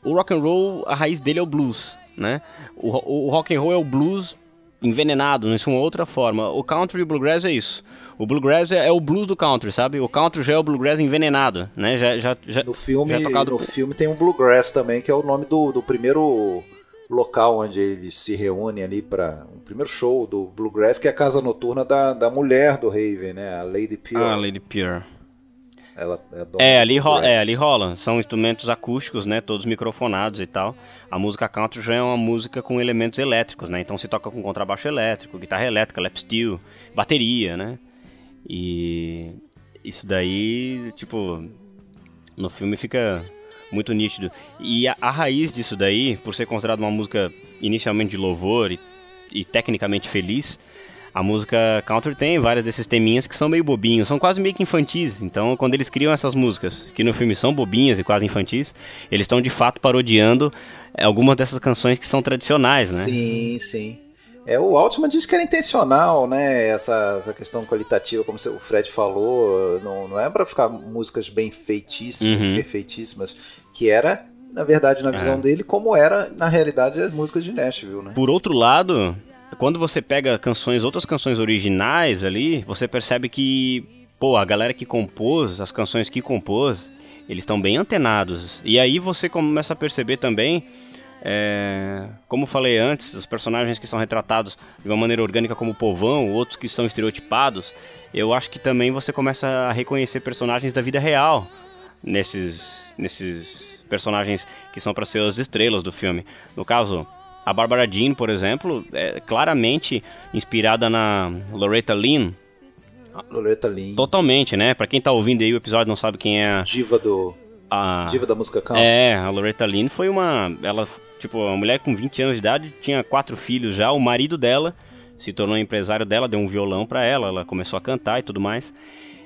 o rock and roll a raiz dele é o blues né? O, o rock and roll é o blues envenenado isso é uma outra forma. O country e o bluegrass é isso. O bluegrass é, é o blues do country sabe? O country já é o bluegrass envenenado né? Já já, já No filme, já é tocado no filme tem um Bluegrass também, que é o nome do, do primeiro local onde eles se reúnem ali para o primeiro show do Bluegrass, que é a casa noturna da, da mulher do Raven, né? A Lady Pure. ah Lady Pure Ela é, É, ali, ro Bluegrass. é, ali rola. São instrumentos acústicos, né? Todos microfonados e tal. A música country já é uma música com elementos elétricos, né? Então se toca com contrabaixo elétrico, guitarra elétrica, lap steel, bateria, né? E isso daí, tipo, no filme fica muito nítido. E a, a raiz disso daí, por ser considerada uma música inicialmente de louvor e, e tecnicamente feliz, a música country tem várias desses teminhas que são meio bobinhos, são quase meio que infantis. Então, quando eles criam essas músicas, que no filme são bobinhas e quase infantis, eles estão de fato parodiando algumas dessas canções que são tradicionais, né? Sim, sim. É, o Altman disse que era intencional, né? Essa, essa questão qualitativa, como o Fred falou, não, não é para ficar músicas bem feitíssimas, Uhum. perfeitíssimas, que era, na verdade, na visão É. dele, como era, na realidade, as músicas de Nashville, né? Por outro lado, quando você pega canções, outras canções originais ali, você percebe que, pô, a galera que compôs, as canções que compôs, eles estão bem antenados. E aí você começa a perceber também, é, como falei antes, os personagens que são retratados de uma maneira orgânica como o povão, outros que são estereotipados, eu acho que também você começa a reconhecer personagens da vida real nesses, nesses personagens que são para ser as estrelas do filme. No caso, a Barbara Jean, por exemplo, é claramente inspirada na Loretta Lynn, Loretta Lynn, totalmente, né? Pra quem tá ouvindo aí o episódio não sabe quem é diva do a diva da música country. É, a Loretta Lynn foi uma, ela, tipo, uma mulher com 20 anos de idade, tinha quatro filhos já, o marido dela se tornou empresário dela, deu um violão pra ela, ela começou a cantar e tudo mais.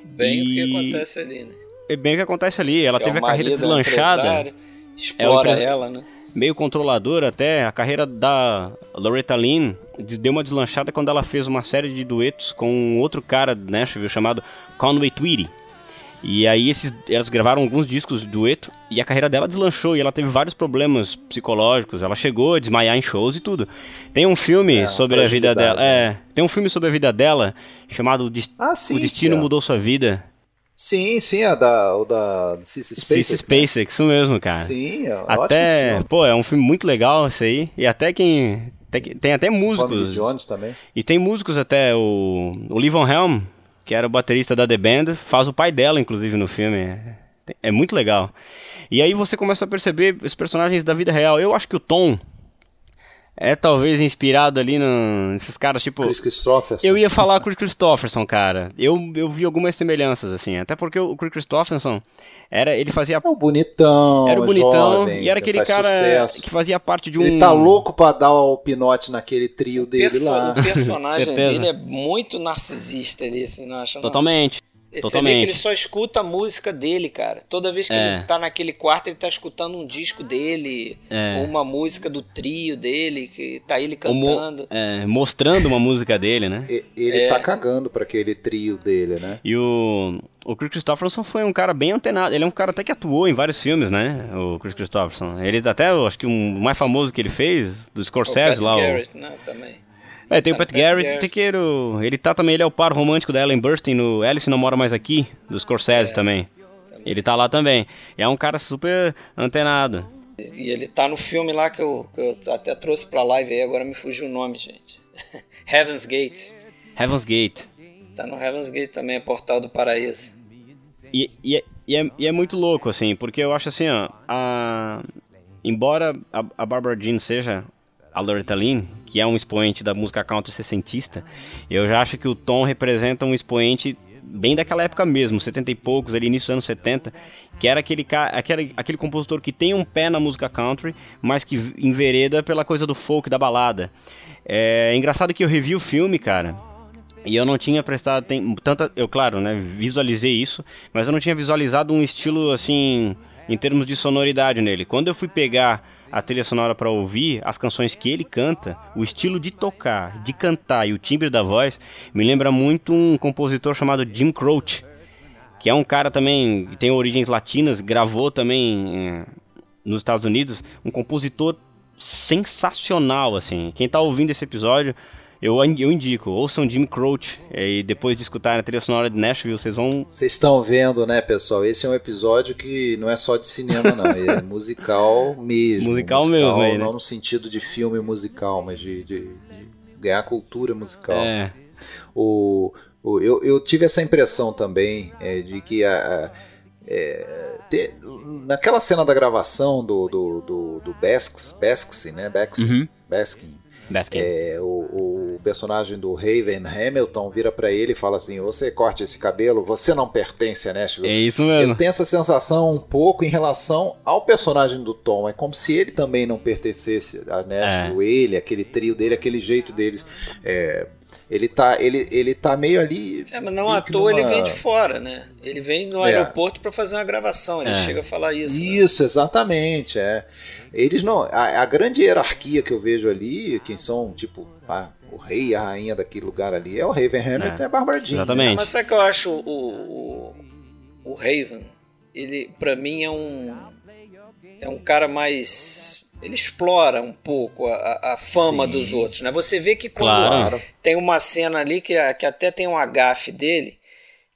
Bem o que E- acontece ali, né? É bem o que acontece ali, ela Que é teve o a carreira é deslanchada. empresário, explora ela, né? meio controladora até. A carreira da Loretta Lynn deu uma deslanchada quando ela fez uma série de duetos com um outro cara de Nashville chamado Conway Twitty. E aí esses, elas gravaram alguns discos dueto e a carreira dela deslanchou e ela teve vários problemas psicológicos. Ela chegou a desmaiar em shows e tudo. Tem um filme É, sobre a vida dela. É, tem um filme sobre a vida dela chamado Ah, sim, O Destino é. Mudou Sua Vida. Sim, sim, a da, o da Cissy Spacek. Cissy né? Spacek, isso mesmo, cara. Sim, é um até, ótimo pô, é um filme muito legal esse aí. E até quem tem, tem até músicos. Jones também. E tem músicos até o o Livon Helm, que era o baterista da The Band, faz o pai dela inclusive no filme. É- É muito legal. E aí você começa a perceber os personagens da vida real. Eu acho que o Tom é talvez inspirado ali no, nesses caras tipo Chris Christopherson. eu ia falar com o Chris Christopherson, cara. Eu, eu vi algumas semelhanças, assim. Até porque o Chris Christopherson era, ele fazia. É um bonitão, Era o bonitão jovem, e era que aquele cara sucesso. que fazia parte de um. Ele tá louco pra dar o pinote naquele trio dele Perso- lá. O personagem dele é muito narcisista ali, assim, não acha? não? Totalmente. Você vê que ele só escuta a música dele, cara. Toda vez que É. ele tá naquele quarto, ele tá escutando um disco dele, É. ou uma música do trio dele, que tá ele O mo- cantando. é, mostrando uma música dele, né? E- Ele É. tá cagando pra aquele trio dele, né? E o, o Chris Christopherson foi um cara bem antenado. Ele é um cara até que atuou em vários filmes, né? O Chris Christopherson. Ele até, eu acho que um mais famoso que ele fez, do O Scorsese Pat lá. o- Garrett, né, também. É, tem o Tá Pat no Pat Garrett, Garrett. tem que o- ele tá também, ele é o par romântico da Ellen Burstyn no Alice Não Mora Mais Aqui, do Scorsese É. também. Ele tá lá também. É um cara super antenado. E ele tá no filme lá que eu, que eu até trouxe pra live aí, agora me fugiu o nome, gente. Heaven's Gate. Heaven's Gate. Tá no Heaven's Gate também, é Portal do Paraíso. E, e, é- e é, e é muito louco, assim, porque eu acho assim, ó, a... embora a, a Barbara Jean seja Loretta Lynn, que é um expoente da música country sessentista, eu já acho que o Tom representa um expoente bem daquela época mesmo, 70 e poucos, ali início dos anos 70, que era aquele, aquele, aquele compositor que tem um pé na música country, mas que envereda pela coisa do folk, da balada. É engraçado que eu revi o filme, cara, e eu não tinha prestado tanta, eu claro, né, visualizei isso, mas eu não tinha visualizado um estilo assim em termos de sonoridade nele. Quando eu fui pegar a trilha sonora para ouvir as canções que ele canta, o estilo de tocar, de cantar e o timbre da voz me lembra muito um compositor chamado Jim Croce, que é um cara também que tem origens latinas, gravou também eh, nos Estados Unidos, um compositor sensacional assim. Quem tá ouvindo esse episódio eu, eu indico, ouçam Jim Croce eh, e depois de escutar a trilha sonora de Nashville, vocês vão. Vocês estão vendo, né, pessoal? Esse é um episódio que não é só de cinema, não. É musical mesmo. Musical mesmo aí, né? Não no sentido de filme musical, mas de, de- de ganhar cultura musical. É, O, o- eu, eu tive essa impressão também é, de que a, a- é, ter- naquela cena da gravação do, do, do, do Basks, Basks, né? Baskin, Uhum. Baskin, Baskin. é, o, o personagem do Raven Hamilton vira pra ele e fala assim: Você corte esse cabelo, você não pertence a Nashville. É isso Eu mesmo. tenho essa sensação um pouco em relação ao personagem do Tom. É como se ele também não pertencesse a Nashville, É. ele, aquele trio dele, aquele jeito deles. É, ele, tá, ele, ele tá meio ali. É, mas não à toa ele numa- vem de fora, né? Ele vem no É. aeroporto pra fazer uma gravação, ele É. chega a falar isso. né? Isso, exatamente. É. Eles não. A, a grande hierarquia que eu vejo ali, quem são, tipo, a- o rei e a rainha daquele lugar ali, é o Raven Hamilton e a Barbara Jean. Exatamente. Mas sabe que eu acho o, o, o Raven, ele pra mim é um é um cara mais ele explora um pouco a- a, a fama Sim. dos outros, né? Você vê que quando Claro. tem uma cena ali que, que até tem um agafe dele,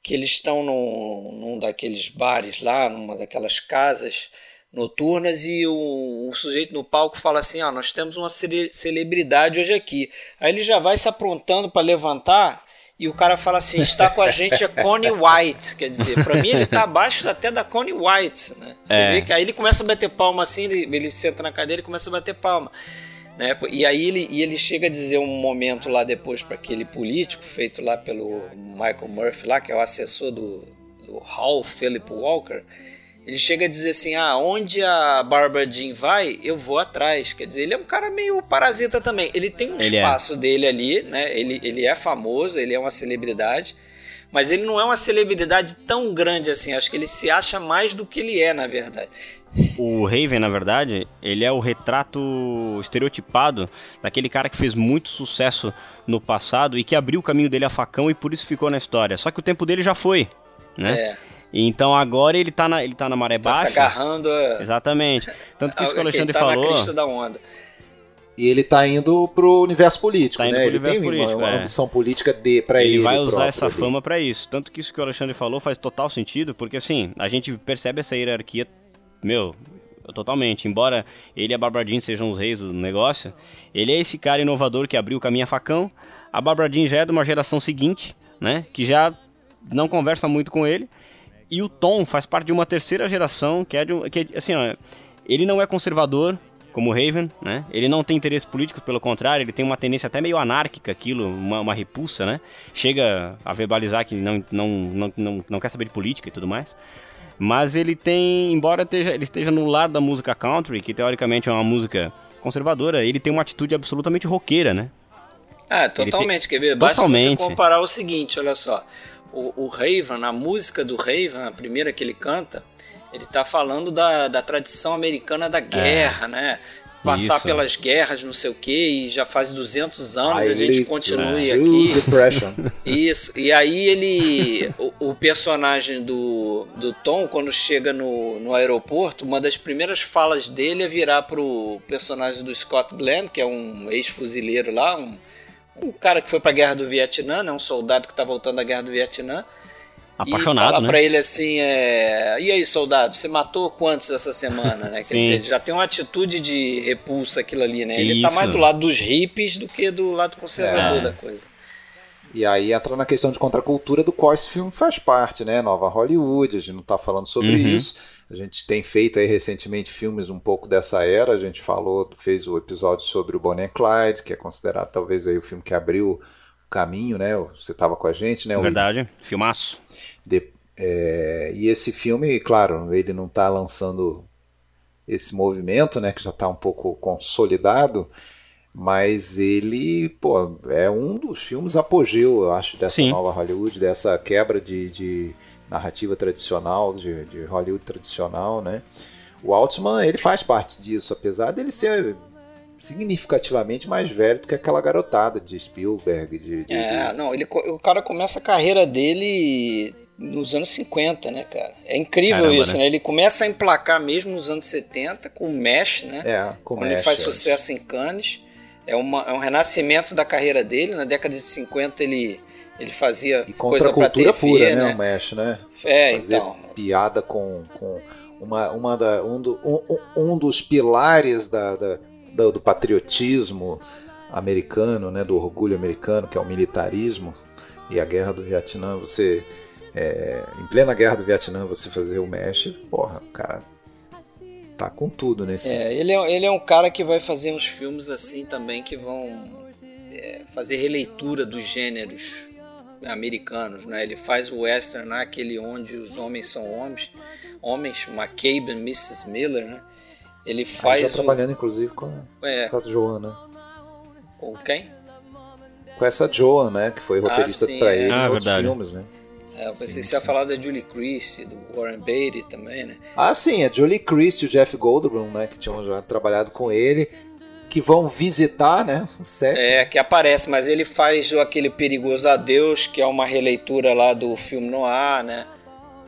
que eles estão num, num daqueles bares lá, numa daquelas casas noturnas e o, o sujeito no palco fala assim, ó, nós temos uma cele- celebridade hoje aqui. Aí ele já vai se aprontando para levantar e o cara fala assim, está com a gente a Connie White, quer dizer, para mim ele tá abaixo até da Connie White, né? Você É. vê que aí ele começa a bater palma assim, ele, ele senta na cadeira e começa a bater palma. Né? E aí ele, e ele chega a dizer um momento lá depois para aquele político feito lá pelo Michael Murphy lá, que é o assessor do, do Hal Philip Walker, ele chega a dizer assim, ah, onde a Barbara Jean vai, eu vou atrás. Quer dizer, ele é um cara meio parasita também. Ele tem um Ele é. espaço dele ali, né? Ele, ele é famoso, ele é uma celebridade, mas ele não é uma celebridade tão grande assim. Acho que ele se acha mais do que ele é, na verdade. O Raven, na verdade, ele é o retrato estereotipado daquele cara que fez muito sucesso no passado e que abriu o caminho dele a facão e por isso ficou na história. Só que o tempo dele já foi, né? É. Então agora ele tá na, ele tá na maré Tá baixa. se agarrando a, Exatamente. Tanto que isso que o Alexandre tá na falou. crista da onda. E ele tá indo pro universo político, Tá indo né? Ele universo tem uma- político, uma, é. ambição política de, pra ele. ele vai usar essa ali. fama pra isso. Tanto que isso que o Alexandre falou faz total sentido, porque assim, a gente percebe essa hierarquia, meu, totalmente. Embora ele e a Barbara Jean sejam os reis do negócio, ele é esse cara inovador que abriu o caminho a facão. A Barbara Jean já é de uma geração seguinte, né, que já não conversa muito com ele. E o Tom faz parte de uma terceira geração que é de um, que é, assim, ó, ele não é conservador como o Raven, né? Ele não tem interesses políticos, pelo contrário, ele tem uma tendência até meio anárquica, aquilo, uma, uma repulsa, né? Chega a verbalizar que não, não, não, não, não quer saber de política e tudo mais. Mas ele tem, embora esteja, ele esteja no lado da música country, que teoricamente é uma música conservadora, ele tem uma atitude absolutamente roqueira, né? Ah, totalmente. Quer ver? Basta Totalmente. você comparar o seguinte, olha só. O, o Raven, a música do Raven, a primeira que ele canta, ele tá falando da, da tradição americana da guerra, né? Passar É. Isso. pelas guerras, não sei o que, e já faz 200 anos I a gente to aqui. Depression. Isso, e aí ele. O, o personagem do, do Tom, quando chega no, no aeroporto, uma das primeiras falas dele é virar pro personagem do Scott Glenn, que é um ex-fuzileiro lá, um, um cara que foi pra guerra do Vietnã, né? Um soldado que tá voltando da guerra do Vietnã. e Apaixonado, falar né? pra ele assim, é... E aí, soldado, você matou quantos essa semana, né? Quer Sim. dizer, ele já tem uma atitude de repulsa aquilo ali, né? Ele tá Isso. mais do lado dos hippies do que do lado conservador É. da coisa. E aí entra na questão de contracultura do qual esse filme faz parte, né? Nova Hollywood, a gente não está falando sobre Uhum. isso. A gente tem feito aí recentemente filmes um pouco dessa era. A gente falou, fez o episódio sobre o Bonnie and Clyde, que é considerado talvez aí o filme que abriu o caminho, né? Você estava com a gente, né? Verdade, filmaço. De- é, e esse filme, claro, ele não está lançando esse movimento, né, que já está um pouco consolidado, mas ele, pô, é um dos filmes apogeu, eu acho, dessa Sim. nova Hollywood, dessa quebra de, de narrativa tradicional, de, de Hollywood tradicional, né? O Altman, ele faz parte disso, apesar dele ser significativamente mais velho do que aquela garotada de Spielberg, de, de- É, não, ele, o cara começa a carreira dele nos anos 50, né, cara? É incrível Caramba, isso, né? né? Ele começa a emplacar mesmo nos anos 70 com o Mesh, né? é, Quando começa, ele faz é. sucesso em Cannes. É, uma, é um renascimento da carreira dele. Na década de 50 ele, ele fazia E coisa pra cultura TV, pura, né, né? o Mesh, né? É, Fazer então. piada com, com uma, uma da, um, do- um- um- dos pilares da, da- do, do patriotismo americano, né, do orgulho americano, que é o militarismo e a guerra do Vietnã. Você, é, em plena guerra do Vietnã, você fazer o Mesh, porra, o cara tá com tudo nesse. É, ele, é, ele é um cara que vai fazer uns filmes assim também que vão é, fazer releitura dos gêneros americanos, né? Ele faz o western lá, aquele onde os homens são homens, homens, McCabe and Mrs. Miller, né? Ele Aí já faz o, trabalhando, inclusive, com, é, com a Joan, né? com quem? Com essa Joan, né? Que foi roteirista sim, pra é. ele Ah, em outros verdade. filmes, né? É, eu pensei Sim, que você ia falar da Julie Christie, do Warren Beatty também, né? Ah, sim, a Julie Christie e o Jeff Goldblum, né, que tinham já trabalhado com ele, que vão visitar, né, o set. É, que aparece, mas ele faz aquele Perigoso Adeus, que é uma releitura lá do filme Noir, né?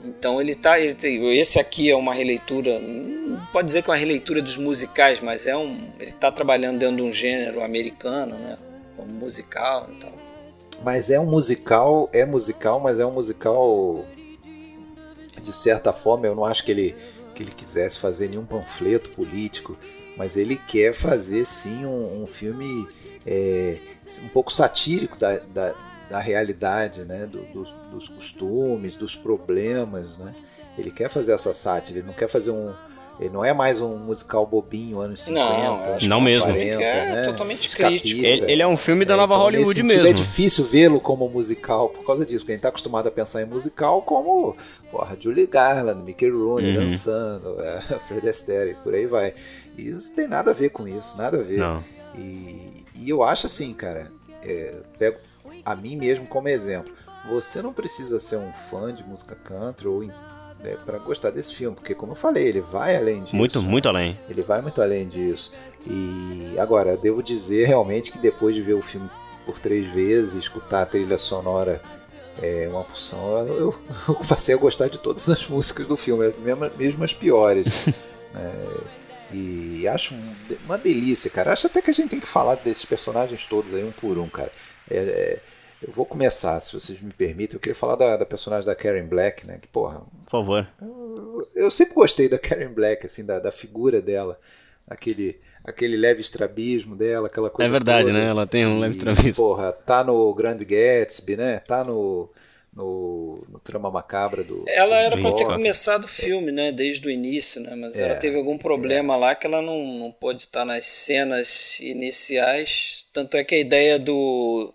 Então ele tá. Ele tem- esse aqui é uma releitura. Não pode dizer que é uma releitura dos musicais, mas é um. Ele tá trabalhando dentro de um gênero americano, né? Como musical e tal. Mas é um musical, é musical, mas é um musical de certa forma, eu não acho que ele que ele quisesse fazer nenhum panfleto político, mas ele quer fazer sim um, um filme é, um pouco satírico da, da, da realidade, né, do- dos, dos costumes, dos problemas, né. Ele quer fazer essa sátira, ele não quer fazer um ele não é mais um musical bobinho anos 50, Não, Não mesmo. 40, É né? totalmente escapista. crítico. Ele, ele é um filme da É, nova então, Hollywood nesse sentido, mesmo. É difícil vê-lo como musical por causa disso, porque a gente está acostumado a pensar em musical como porra, Julie Garland, Mickey Rooney Uhum. dançando, é, Fred Astaire, por aí vai. Isso tem nada a ver com isso, nada a ver. Não. E, e eu acho assim, cara, é, pego a mim mesmo como exemplo. Você não precisa ser um fã de música country ou né, para gostar desse filme, porque como eu falei, ele vai além disso. Muito, muito além. Ele vai muito além disso. E agora, devo dizer realmente que depois de ver o filme por três vezes, escutar a trilha sonora é uma porção. Eu, eu, passei a gostar de todas as músicas do filme, mesmo, mesmo as piores. é, e acho uma delícia, cara. Acho até que a gente tem que falar desses personagens todos aí, um por um, cara. É, é, eu vou começar, se vocês me permitem. Eu queria falar da, da personagem da Karen Black, né? Que, porra. Por favor. Eu, eu sempre gostei da Karen Black, assim, da, da figura dela. Aquele aquele leve estrabismo dela, aquela coisa. É verdade, toda. né? Ela tem um leve estrabismo. Porra, tá no Grand Gatsby, né? Tá no. No, no trama macabra do. Ela era pra ter começado o filme, né? Desde o início, né? Mas É, ela teve algum problema lá que ela não, não pôde estar nas cenas iniciais. Tanto é que a ideia do,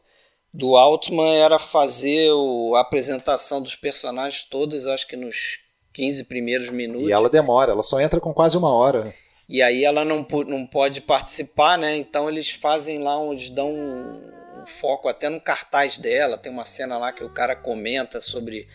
do Altman era fazer o, a apresentação dos personagens todos, acho que nos 15 primeiros minutos. E ela demora, ela só entra com quase uma hora. E aí ela não, não pode participar, né? Então eles fazem lá, eles dão um, um foco até no cartaz dela. Tem uma cena lá que o cara comenta sobre,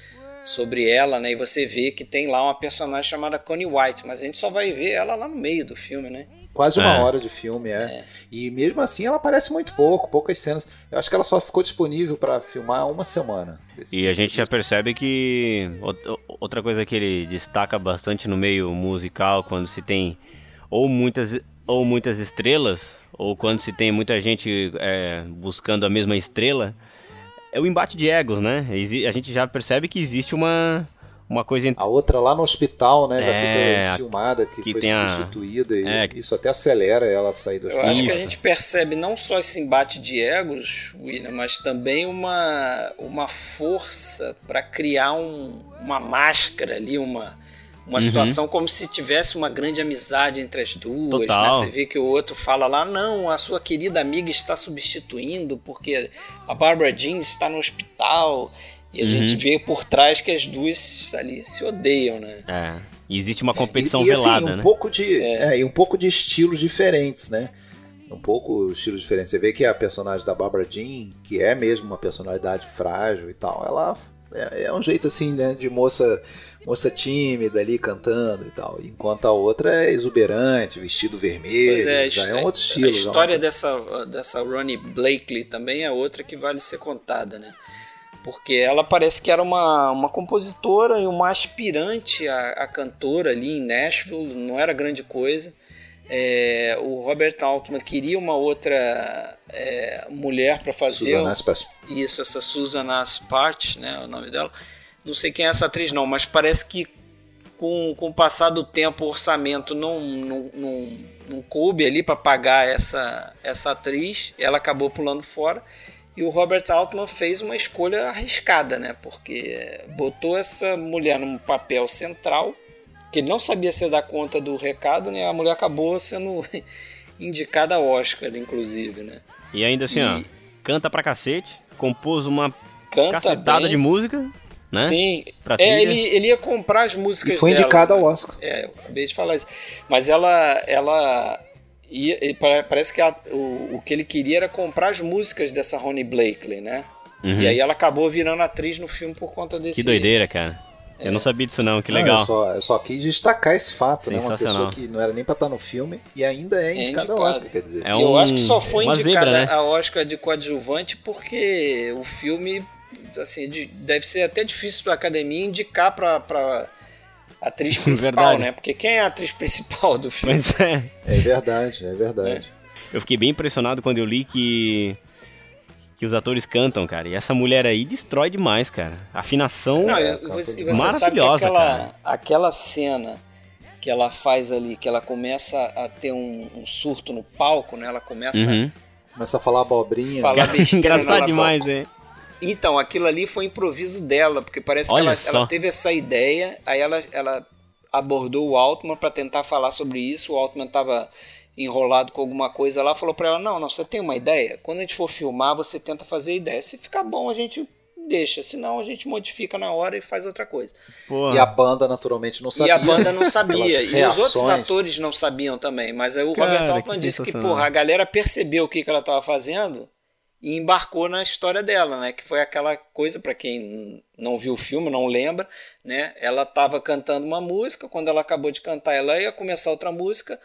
sobre ela, né? E você vê que tem lá uma personagem chamada Connie White, mas a gente só vai ver ela lá no meio do filme, né? Quase uma É. hora de filme, é. E mesmo assim ela aparece muito pouco, poucas cenas. Eu acho que ela só ficou disponível pra filmar uma semana. E a gente já percebe que out- outra coisa que ele destaca bastante no meio musical, quando se tem ou muitas, ou muitas estrelas, ou quando se tem muita gente é, buscando a mesma estrela, é o embate de egos, né? A gente já percebe que existe uma, uma coisa entre. A outra lá no hospital, né? Já É, fica filmada, que, que foi tem a- substituída. E é, isso até acelera ela a sair do Eu hospital. acho que a gente percebe não só esse embate de egos, William, mas também uma, uma força para criar um- uma máscara ali, uma, uma Uhum. situação como se tivesse uma grande amizade entre as duas. Né? Você vê que o outro fala lá, não, a sua querida amiga está substituindo porque a Barbara Jean está no hospital. E a Uhum. gente vê por trás que as duas ali se odeiam, né? É, e existe uma competição e, e, assim, velada, um né? pouco de é, e um pouco de estilos diferentes, né? Um pouco estilos diferentes. Você vê que a personagem da Barbara Jean, que é mesmo uma personalidade frágil e tal, ela é, é um jeito assim, né, de moça moça tímida ali cantando e tal. Enquanto a outra é exuberante, vestido vermelho, Pois é, já a é um outro estilo. A é história uma- dessa, dessa Ronnie Blakely também é outra que vale ser contada, né? Porque ela parece que era uma, uma compositora e uma aspirante a, a cantora ali em Nashville, não era grande coisa. É, o Robert Altman queria uma outra é, mulher para fazer Susan Aspas. isso, essa Susan Aspart, né, o nome dela. Não sei quem é essa atriz não, mas parece que com, com o passar do tempo o orçamento não, não, não, não coube ali para pagar essa, essa atriz, ela acabou pulando fora. E o Robert Altman fez uma escolha arriscada, né? Porque botou essa mulher num papel central, que ele não sabia se dar conta do recado, né? A mulher acabou sendo indicada ao Oscar, inclusive, né? E ainda assim, E- ó, canta pra cacete, compôs uma Canta cacetada bem. de música, né? Sim. Pra É, ele, ele ia comprar as músicas E foi dela, indicada né? ao Oscar. É, eu acabei de falar isso. Mas ela, ela ia, pare- parece que a- o, o que ele queria era comprar as músicas dessa Ronnie Blakely, né? Uhum. E aí ela acabou virando atriz no filme por conta desse. Que doideira, cara. Eu não sabia disso não, que Não, legal. eu, só, eu só quis destacar esse fato, né? Uma pessoa que não era nem pra estar no filme e ainda é indicada ao indicada. Oscar, quer dizer. É E eu um- acho que só foi indicada zebra, né? a Oscar de coadjuvante porque o filme, assim, de- deve ser até difícil para a academia indicar para pra atriz principal, Verdade. né? Porque quem é a atriz principal do filme? Pois é. É verdade, é verdade. Eu fiquei bem impressionado quando eu li que que os atores cantam, cara. E essa mulher aí destrói demais, cara. A afinação Não, É, você, você sabe que Maravilhosa, aquela, cara. aquela cena que ela faz ali, que ela começa a ter um, um surto no palco, né? Ela começa Uhum. Começa a falar abobrinha. Fala- besteira na Engraçado demais, é. Então, aquilo ali foi improviso dela, porque parece Olha que ela, ela teve essa ideia, aí ela, ela abordou o Altman para tentar falar sobre isso. O Altman estava enrolado com alguma coisa lá, falou para ela: Não, não, você tem uma ideia? Quando a gente for filmar, você tenta fazer a ideia. Se ficar bom, a gente deixa, senão a gente modifica na hora e faz outra coisa. Pô, E a banda, naturalmente, não E sabia. a banda não sabia. E os outros reações. atores não sabiam também. Mas aí o Cara, Robert Altman que disse que, porra, a galera percebeu o que, que ela estava fazendo e embarcou na história dela, né? Que foi aquela coisa, para quem não viu o filme, não lembra, né? Ela estava cantando uma música, quando ela acabou de cantar, ela ia começar outra música.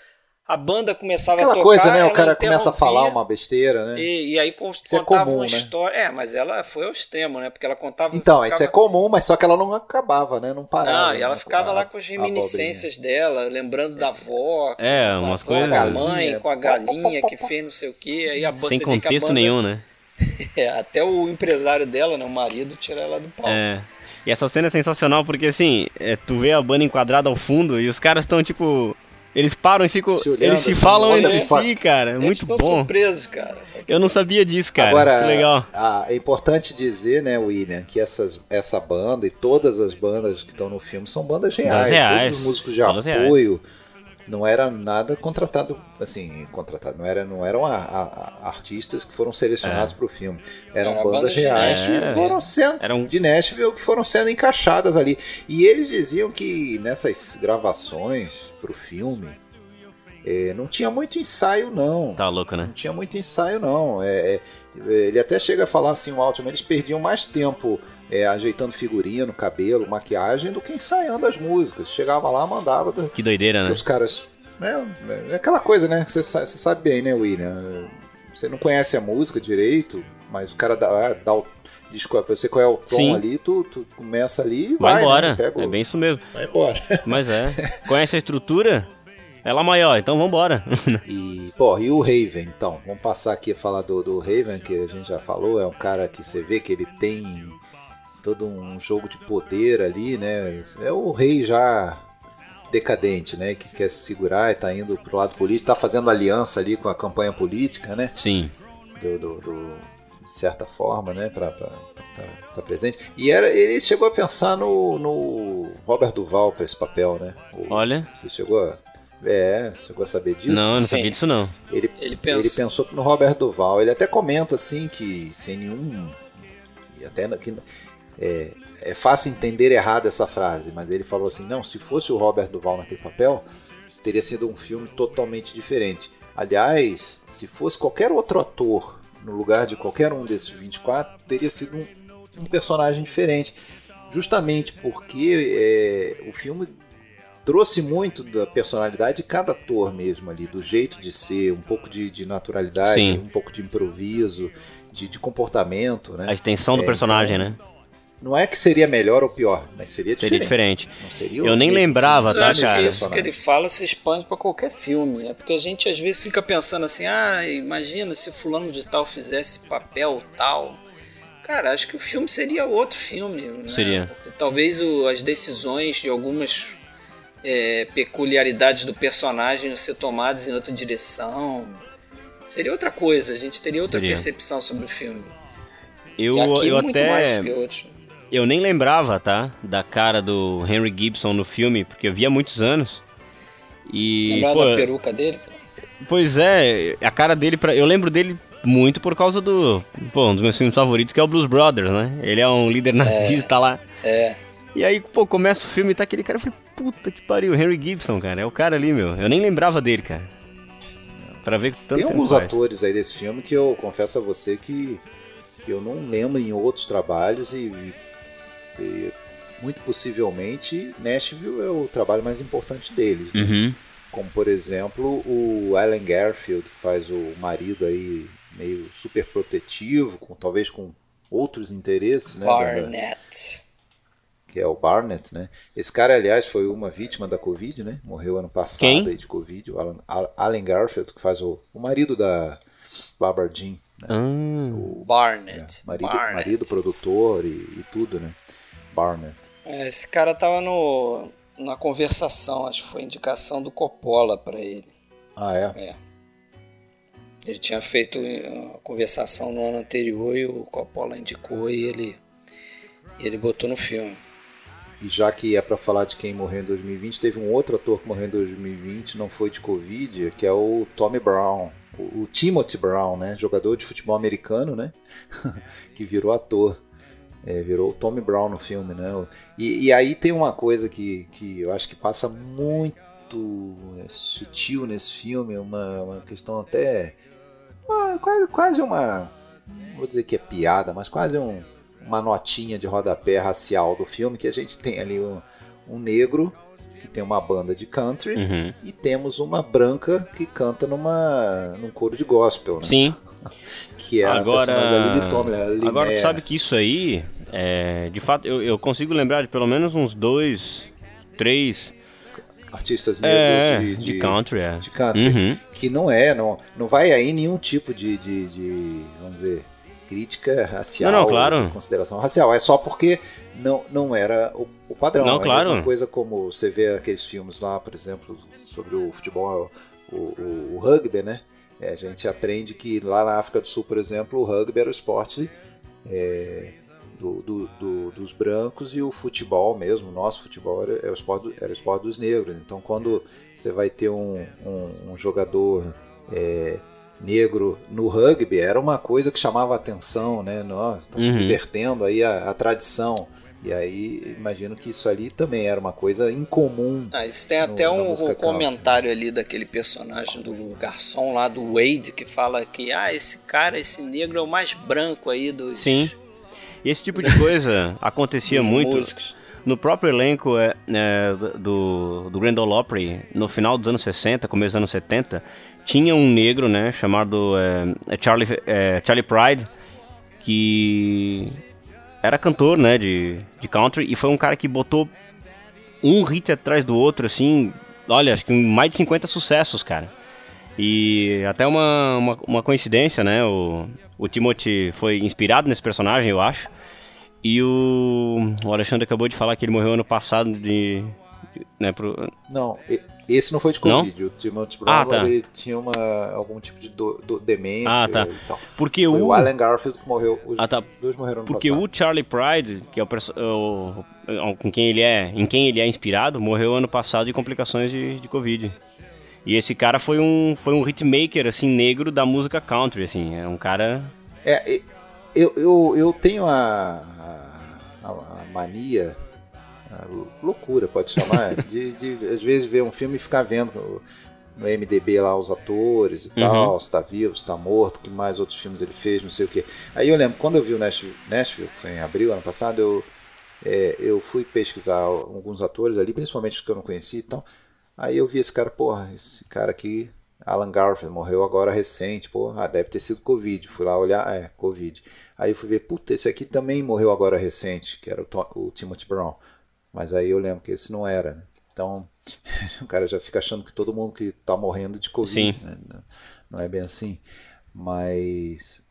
A banda começava Aquela a tocar, coisa, né? O cara começa a falar uma besteira, né? E, e aí con- Isso é contava comum, uma né? história. É, mas ela foi ao extremo, né? Porque ela contava. Então, ficava... isso é comum, mas só que ela não acabava, né? Não parava. Não, e ela né? ficava A- lá com as a reminiscências dela, lembrando da avó, É, com a umas avó, coisas- da mãe, Galinha. com a galinha que fez não sei o que, aí a banda Sem a contexto banda- nenhum, né? É, até o empresário dela, né, o marido, tira ela do palco. É. E essa cena é sensacional porque assim, é, tu vê a banda enquadrada ao fundo e os caras estão tipo. Eles param e ficam. Se olhando, eles se assim, falam entre si, cara. É Eles muito estão bom. surpresos, cara. Eu não sabia disso, cara. Agora, que legal. a- é importante dizer, né, William, que essas, essa banda e todas as bandas que estão no filme são bandas reais. Bandas reais. Todos os músicos de Bandas reais. Não era nada contratado, assim, contratado. Não, era, não eram a- a- a- artistas que foram selecionados para o filme. Eram Era bandas reais Nashville, que é. foram sendo Era um- de Nashville que foram sendo encaixadas ali. E eles diziam que nessas gravações para o filme eh, não tinha muito ensaio, não. Tá louco, né? Não tinha muito ensaio, não. É, é, ele até chega a falar assim, o Altman, eles perdiam mais tempo é, ajeitando figurino, cabelo, maquiagem, do que ensaiando as músicas. Chegava lá, mandava do- Que doideira, que né? os caras. Né, é aquela coisa, né? Você sa- você sabe bem, né, William? Você não conhece a música direito, mas o cara dá, dá o. Diz qual, você qual é o tom Sim. ali, tu, tu começa ali e Vai vai. embora. Né? Pega o- É bem isso mesmo. Vai embora. Mas é. Conhece a estrutura? Ela é maior, então vambora. E, pô, e o Raven, então? Vamos passar aqui a falar do, do Raven, que a gente já falou. É um cara que você vê que ele tem todo um jogo de poder ali, né? É o rei já decadente, né? Que quer se segurar e tá indo pro lado político, tá fazendo aliança ali com a campanha política, né? Sim. do, do- do- de certa forma, né, para estar presente. E era, ele chegou a pensar no, no Robert Duval para esse papel, né? O- Olha. Você chegou a, é, chegou a saber disso? Não, não Sim. sabia disso não. Ele, Ele pensa. ele pensou no Robert Duval. Ele até comenta assim que sem nenhum e até que é, é fácil entender errado essa frase, mas ele falou assim: não, se fosse o Robert Duval naquele papel, teria sido um filme totalmente diferente. Aliás, se fosse qualquer outro ator no lugar de qualquer um desses 24, teria sido um, um personagem diferente. Justamente porque é, o filme trouxe muito da personalidade de cada ator mesmo ali, do jeito de ser, um pouco de, de naturalidade, Sim. um pouco de improviso, de, de comportamento, né? A extensão do É, personagem, então, né? Não é que seria melhor ou pior, mas seria Seria diferente. diferente. Não seria o Eu nem mesmo lembrava, tá, Mas os eu acho cara? que isso que ele fala se expande pra qualquer filme. É porque a gente às vezes fica pensando assim: ah, imagina se fulano de tal fizesse papel tal. Cara, acho que o filme seria outro filme. né? Seria. Porque talvez o- as decisões de algumas é, peculiaridades do personagem iam ser tomadas em outra direção. Seria outra coisa, a gente teria outra Seria. percepção sobre o filme. Eu, e aqui eu muito mais até. Eu nem lembrava, tá? Da cara do Henry Gibson no filme, porque eu vi há muitos anos. E. Lembrar pô, da peruca dele? Pois é, a cara dele, pra... eu lembro dele muito por causa do. Pô, um dos meus filmes favoritos, que é o Blues Brothers, né? Ele é um líder nazista lá. É. E aí, pô, começa o filme e tá aquele cara. Eu falei, puta que pariu, Henry Gibson, cara. É o cara ali, meu. Eu nem lembrava dele, cara. Pra ver tanto Tem alguns faz. atores aí desse filme que eu confesso a você que, que eu não lembro em outros trabalhos e, e muito possivelmente Nashville é o trabalho mais importante deles. né? Uhum. Como por exemplo o Alan Garfield, que faz o marido aí meio super protetivo, com, talvez com outros interesses, né? da- Barnett. que é o Barnett, né? Esse cara, aliás, foi uma vítima da Covid, né? Morreu ano passado aí de Covid. O Alan, Al- Alan Garfield, que faz o, o marido da Barbara Jean, né? Ah, O Barnett. é, marido, Barnett. marido, produtor e, e tudo, né? Barnett. É, esse cara tava no, na conversação, acho que foi indicação do Coppola pra ele. Ah, é? Ele tinha feito a conversação no ano anterior e o Coppola indicou e ele, e ele botou no filme. E já que é pra falar de quem morreu em 2020, teve um outro ator que morreu em 2020, não foi de Covid, que é o Tommy Brown. O, o Timothy Brown, né? Jogador de futebol americano, né? que virou ator. É, virou o Tommy Brown no filme, né? E, e aí tem uma coisa que, que eu acho que passa muito é, sutil nesse filme, uma, uma questão até. uma- quase, quase uma. Vou dizer que é piada, mas quase um, uma notinha de rodapé racial do filme, que a gente tem ali um, um negro que tem uma banda de country, Uhum. e temos uma branca que canta numa num coro de gospel, né? Sim. Que é a personagem da Lily Tomlin, Lily agora tu sabe que isso aí, é, de fato, eu, eu consigo lembrar de pelo menos uns dois, três artistas negros é, de, de country, é. de country, Uhum. que não é, não, não vai aí nenhum tipo de, de, de, vamos dizer, crítica racial, Não, não, claro. de consideração racial, é só porque não, não era o, o padrão. Não, é claro. a mesma coisa como você vê aqueles filmes lá, por exemplo, sobre o futebol, o, o, o rugby, né? É, a gente aprende que lá na África do Sul, por exemplo, o rugby era o esporte é, do, do- do- dos brancos e o futebol mesmo, o nosso futebol era, era o esporte, era o esporte dos negros. Então, quando você vai ter um, um- um jogador é, negro no rugby, era uma coisa que chamava a atenção, né? Nossa, está Uhum. subvertendo aí a, a tradição. E aí, imagino que isso ali também era uma coisa incomum. Ah, isso tem No- até na um, um comentário ali daquele personagem do garçom lá do Wade que fala que ah esse cara esse negro é o mais branco aí dos Sim. E esse tipo de coisa acontecia muito músicos. no próprio elenco é, é, do, do Grand Ole Opry, no final dos anos 60, começo dos anos 70, tinha um negro, né, chamado é, é Charlie, é, Charlie Pride, que era cantor, né, de, de country, e foi um cara que botou um hit atrás do outro, assim, olha, acho que mais de 50 sucessos, cara. E até uma, uma, uma coincidência, né? O, o Timothy foi inspirado nesse personagem, eu acho. E o, o Alexandre acabou de falar que ele morreu ano passado de. Né, pro, Não, esse não foi de Não? Covid. O Timothy Brown Ah, tá. ele tinha uma, algum tipo de do, do- demência Ah, tá. e tal. porque Foi o. o Alan Garfield que morreu. Os Ah, tá. dois morreram no Porque passado. o Charlie Pride, que é o, perso- o, o- com quem ele é, em quem ele é inspirado, morreu ano passado de complicações de, de Covid. E esse cara foi um foi um hitmaker assim negro da música country, assim, é um cara É, eu, eu, eu tenho a, a, a mania, loucura pode chamar, de, de às vezes ver um filme e ficar vendo no, no MDB lá os atores e Uhum. tal, se tá vivo, se tá morto, que mais outros filmes ele fez, não sei o que. Aí eu lembro, quando eu vi o Nashville, Nashville que foi em abril ano passado, eu, é, eu fui pesquisar alguns atores ali, principalmente os que eu não conhecia e tal. Aí eu vi esse cara, porra, esse cara aqui, Alan Garfield, morreu agora recente, porra, ah, deve ter sido Covid. Fui lá olhar, é, Covid. Aí eu fui ver, puta, esse aqui também morreu agora recente, que era o, o Timothy Brown. Mas aí eu lembro que esse não era, né? Então, o cara já fica achando que todo mundo que tá morrendo de Covid, né? Não- Não é bem assim. Mas,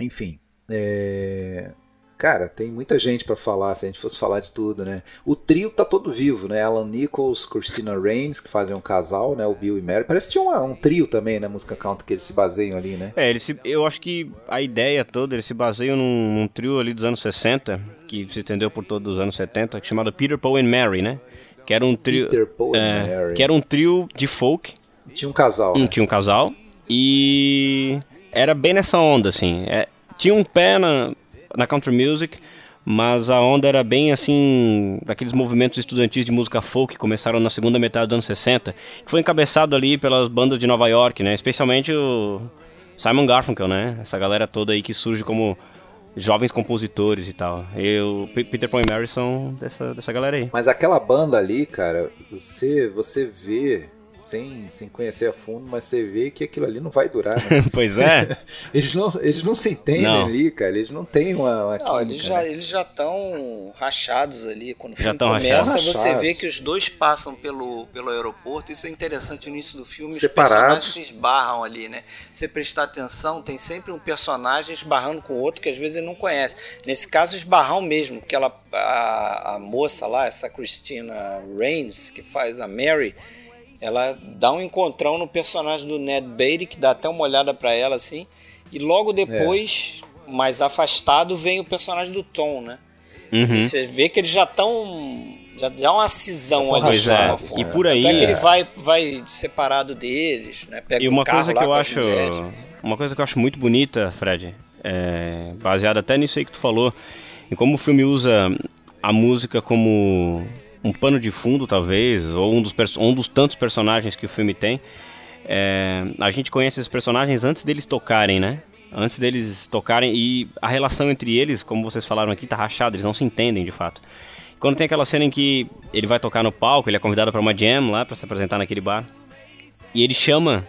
enfim, é... Cara, tem muita gente pra falar, se a gente fosse falar de tudo, né? O trio tá todo vivo, né? Alan Nichols, Christina Rains, que fazem um casal, né? O Bill e Mary. Parece que tinha um, um trio também na música country que eles se baseiam ali, né? É, ele se, eu acho que a ideia toda, eles se baseiam num, num trio ali dos anos 60, que se estendeu por todos os anos 70, chamado Peter, Paul and Mary, né? Que era um trio, Peter, Paul and é, Mary. que era um trio de folk, Tinha um casal, um, né? tinha um casal, e era bem nessa onda, assim. É, tinha um pé na, na country music, mas a onda era bem assim, daqueles movimentos estudantis de música folk que começaram na segunda metade dos anos 60, que foi encabeçado ali pelas bandas de Nova York, né? Especialmente o Simon Garfunkel, né? Essa galera toda aí que surge como jovens compositores e tal. E P- Peter Paul e Mary são dessa, dessa galera aí. Mas aquela banda ali, cara, você, você vê, sem, sem conhecer a fundo, mas você vê que aquilo ali não vai durar, né? pois é. Eles não, eles não se entendem Não. ali, cara. Eles não têm uma, uma Não, química, eles já né? eles já estão rachados ali. Quando o Já filme começa, rachados. você vê que os dois passam pelo, pelo aeroporto. Isso é interessante no início do filme. Separados. Os personagens se esbarram ali, né? Se você prestar atenção, tem sempre um personagem esbarrando com o outro que às vezes ele não conhece. Nesse caso, esbarram mesmo, porque ela, a, a moça lá, essa Christina Rains, que faz a Mary, ela dá um encontrão no personagem do Ned Beatty, que dá até uma olhada pra ela assim. E logo depois, mais afastado, vem o personagem do Tom, né? Uhum. Você vê que eles já estão. Já dá uma cisão ali. Pois é, e por aí- Tanto é que ele É. vai, vai separado deles, né? Pega E um uma carro coisa que eu acho. Uma coisa que eu acho muito bonita, Fred, é, baseada até nisso aí que tu falou, em como o filme usa a música como um pano de fundo, talvez, ou um dos, um dos tantos personagens que o filme tem. É, a gente conhece esses personagens antes deles tocarem, né? Antes deles tocarem e a relação entre eles, como vocês falaram aqui, tá rachada, eles não se entendem de fato. Quando tem aquela cena em que ele vai tocar no palco, ele é convidado para uma jam lá, para se apresentar naquele bar. E ele chama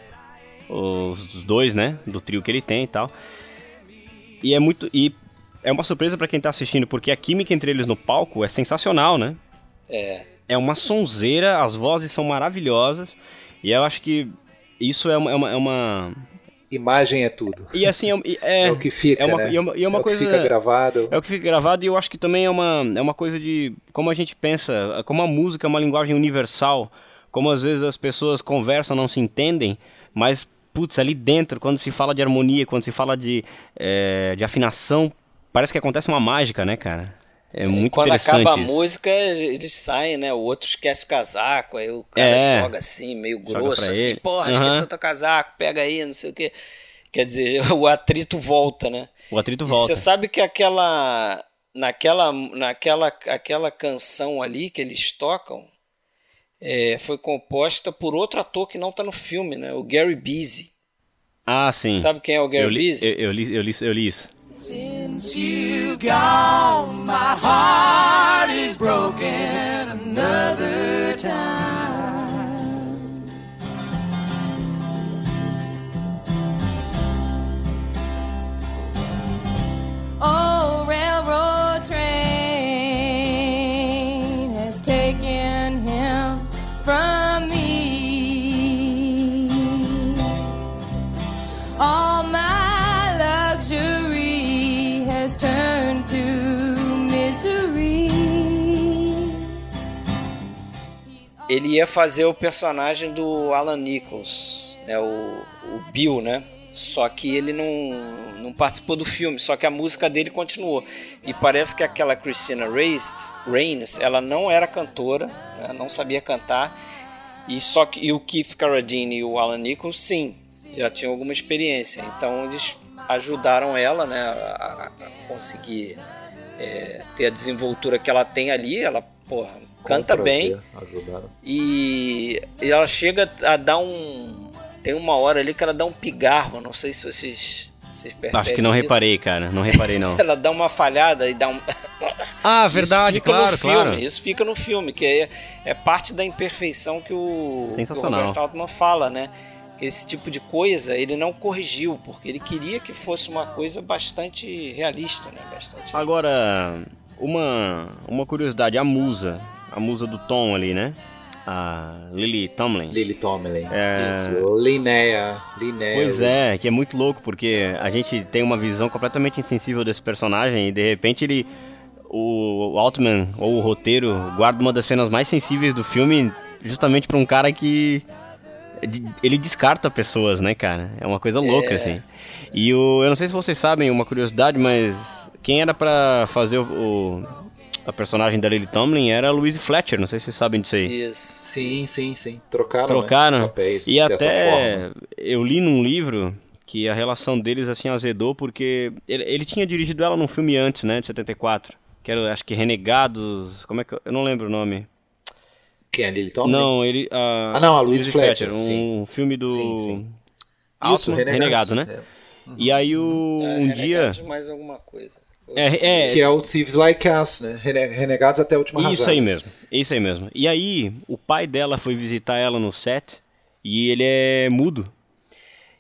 os, os dois, né, do trio que ele tem e tal. E é muito e é uma surpresa para quem tá assistindo, porque a química entre eles no palco é sensacional, né? É. É uma sonzeira, as vozes são maravilhosas. E eu acho que isso é uma, é uma, é uma Imagem é tudo. E assim, é, é, É o que fica, é uma, né? E é uma, e uma o que coisa, fica gravado. É o que fica gravado e eu acho que também é uma, é uma coisa de como a gente pensa, como a música é uma linguagem universal, como às vezes as pessoas conversam, não se entendem, mas, putz, ali dentro, quando se fala de harmonia, quando se fala de, é, de afinação, parece que acontece uma mágica, né, cara? É muito Quando interessante acaba a isso. música, eles saem, né? O outro esquece o casaco, aí o cara É. joga assim, meio grosso, assim, ele. porra, Aham. esqueceu teu casaco, pega aí, não sei o quê. Quer dizer, o atrito volta, né? O atrito E volta. você sabe que aquela naquela naquela aquela canção ali que eles tocam é, foi composta por outro ator que não tá no filme, né? O Gary Busey. Ah, sim. Sabe quem é o Gary eu li, Busey? eu, eu li, eu, li, eu li isso. Since you gone, my heart is broken another time. Oh, railroad. Ele ia fazer o personagem do Alan Nichols, né? O, o Bill, né? Só que ele não, não participou do filme, só que a música dele continuou. E parece que aquela Christina Reis, ela não era cantora, né? não sabia cantar. E só que e o Keith Carradine e o Alan Nichols, sim, já tinham alguma experiência. Então eles ajudaram ela, né, a, a conseguir é, ter a desenvoltura que ela tem ali. Ela, porra, canta Com bem. prazer, Ajudaram. E, e ela chega a dar um. Tem uma hora ali que ela dá um pigarro, não sei se vocês, vocês percebem. Acho que não isso. reparei, cara. Não reparei, não. Ela dá uma falhada e dá um. Ah, verdade, isso fica claro, no filme, claro. Isso fica no filme, que é, é parte da imperfeição que o, que o Sensacional. Robert Altman fala, né? Que esse tipo de coisa ele não corrigiu, porque ele queria que fosse uma coisa bastante realista, né? Bastante. Agora, uma, uma curiosidade, a musa, a musa do Tom ali, né? A Lily Tomlin. Lily Tomlin. É. Isso. Linnea. Linnea. Pois é, que é muito louco, porque a gente tem uma visão completamente insensível desse personagem e de repente ele. O Altman, ou o roteiro, guarda uma das cenas mais sensíveis do filme justamente pra um cara que. Ele descarta pessoas, né, cara? É uma coisa louca, assim. E o. Eu não sei se vocês sabem uma curiosidade, mas quem era pra fazer o. o- a personagem da Lily Tomlin era a Louise Fletcher, não sei se vocês sabem disso aí. Isso. Sim, sim, sim. Trocaram, Trocaram. né, papéis, e de certa até forma. eu li num livro que a relação deles assim azedou porque ele, ele tinha dirigido ela num filme antes, né, de 74, que era acho que Renegados, como é que eu, eu não lembro o nome. Quem é Lily Tomlin? Não, ele a, Ah, não, a Louise Fletcher, um sim. filme do Sim, sim. Altman, Renegado, né? É. E aí o, É, um dia Renegados mais alguma coisa. É, é, Que é o Thieves Like Us, né? Rene- Renegados até a última Isso razão. aí mesmo, isso aí mesmo. E aí, o pai dela foi visitar ela no set e ele é mudo.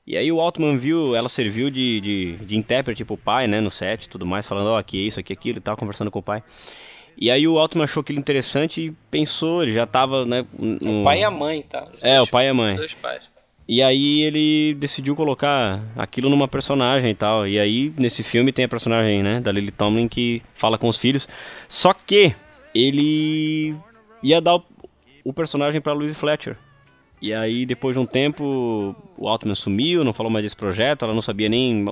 E aí o Altman viu, ela serviu de, de, de intérprete pro pai, né, no set e tudo mais, falando, ó, aqui é isso, aqui é aquilo e tal, conversando com o pai. E aí o Altman achou aquilo interessante e pensou, ele já tava, né... no- O pai e a mãe, tá? Os É, dois- o pai e a mãe. Os dois pais. E aí ele decidiu colocar aquilo numa personagem e tal. E aí nesse filme tem a personagem, né, da Lily Tomlin que fala com os filhos. Só que ele ia dar o, o personagem pra Louise Fletcher. E aí depois de um tempo o Altman sumiu, não falou mais desse projeto, ela não sabia nem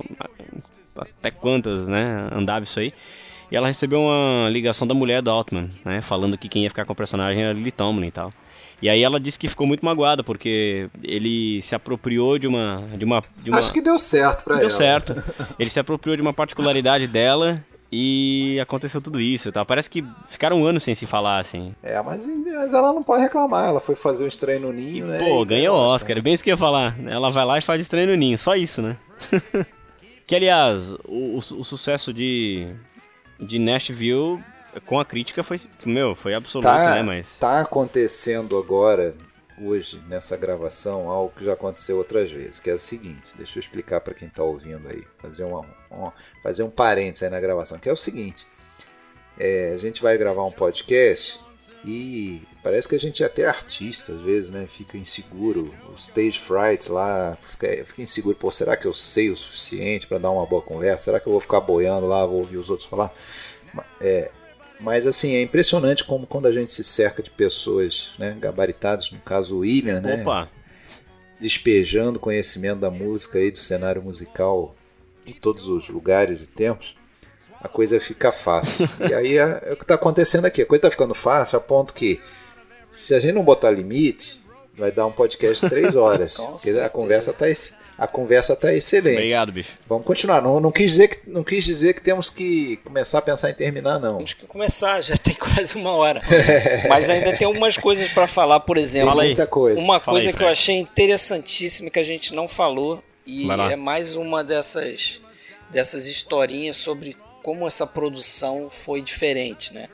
até quantas, né, andava isso aí. E ela recebeu uma ligação da mulher do Altman, né, falando que quem ia ficar com a personagem era Lily Tomlin e tal. E aí ela disse que ficou muito magoada porque ele se apropriou de uma de uma de uma Acho que deu certo pra deu ela. certo. Ele se apropriou de uma particularidade dela e aconteceu tudo isso, tá? Parece que ficaram um ano sem se falar assim. É, mas, mas ela não pode reclamar. Ela foi fazer um estreio no Ninho, né? Pô, e ganhou o Oscar, é bem isso que eu ia falar. Ela vai lá e faz estranho no ninho, só isso, né? que aliás, o, o- o sucesso de, de Nashville Com a crítica foi, meu, foi absoluto, Tá, né? Mas. tá acontecendo agora, hoje, nessa gravação, algo que já aconteceu outras vezes, que é o seguinte, deixa eu explicar para quem tá ouvindo aí, fazer, uma, uma- fazer um parênteses aí na gravação, que é o seguinte, é, a gente vai gravar um podcast e parece que a gente é até artista às vezes, né? Fica inseguro, o stage fright lá, fica, fica inseguro, pô, será que eu sei o suficiente para dar uma boa conversa? Será que eu vou ficar boiando lá, vou ouvir os outros falar? É, mas assim, é impressionante como quando a gente se cerca de pessoas né, gabaritadas, no caso o William, né? Opa! despejando conhecimento da música e do cenário musical de todos os lugares e tempos, a coisa fica fácil. e aí é, é o que está acontecendo aqui. A coisa está ficando fácil a ponto que, se a gente não botar limite, vai dar um podcast de três horas. Porque a conversa está a conversa tá excelente. Obrigado, bicho. Vamos continuar. Não, não, quis dizer que, não quis dizer que temos que começar a pensar em terminar, não. Temos que começar, já tem quase uma hora. Mas ainda tem algumas coisas para falar, por exemplo. Fala aí. Muita coisa. Uma Fala coisa aí, que eu achei interessantíssima que a gente não falou e é mais uma dessas dessas historinhas sobre como essa produção foi diferente, né?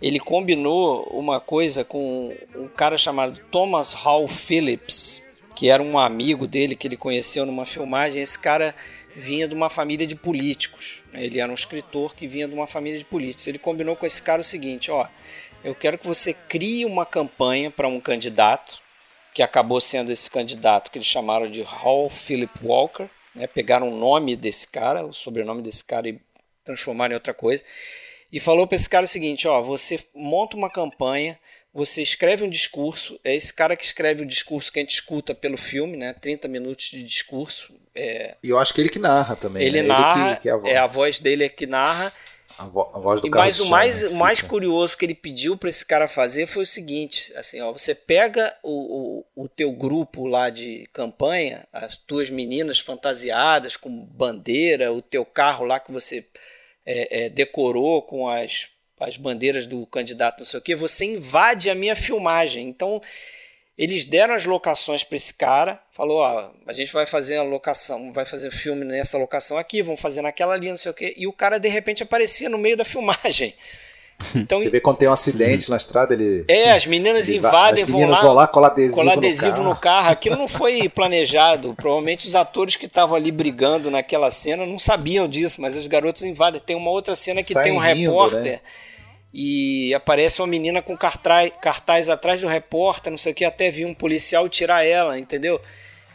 Ele combinou uma coisa com um cara chamado Thomas Hall Phillips, que era um amigo dele que ele conheceu numa filmagem. Esse cara vinha de uma família de políticos. né? Ele era um escritor que vinha de uma família de políticos. Ele combinou com esse cara o seguinte: ó, eu quero que você crie uma campanha para um candidato, que acabou sendo esse candidato que eles chamaram de Hall Philip Walker. Né? Pegaram o nome desse cara, o sobrenome desse cara e transformaram em outra coisa. E falou para esse cara o seguinte: ó, você monta uma campanha, você escreve um discurso. É esse cara que escreve o discurso que a gente escuta pelo filme, né? 30 minutos de discurso. É, E eu acho que ele que narra também. ele né? narra, que, que é a, voz, é a voz dele é que narra. a vo- a voz do E mais o som, mais, né, o mais curioso que ele pediu para esse cara fazer foi o seguinte, assim, ó, você pega o, o, o teu grupo lá de campanha, as tuas meninas fantasiadas com bandeira, o teu carro lá que você é, é, decorou com as, as bandeiras do candidato, não sei o que, você invade a minha filmagem. Então eles deram as locações para esse cara, falou, ó, a gente vai fazer a locação, vai fazer filme nessa locação aqui, vamos fazer naquela ali, não sei o quê. E o cara de repente aparecia no meio da filmagem. Então, Você vê quando tem um acidente na estrada, ele. é, as meninas invadem, as vão meninas lá, vão lá, colar adesivo, colar no adesivo carro. no carro. Aquilo não foi planejado. Provavelmente os atores que estavam ali brigando naquela cena não sabiam disso, mas as garotas invadem. Tem uma outra cena que Saem tem um rindo, repórter né? E aparece uma menina com cartaz, cartaz atrás do repórter, não sei o que, até vir um policial tirar ela, entendeu?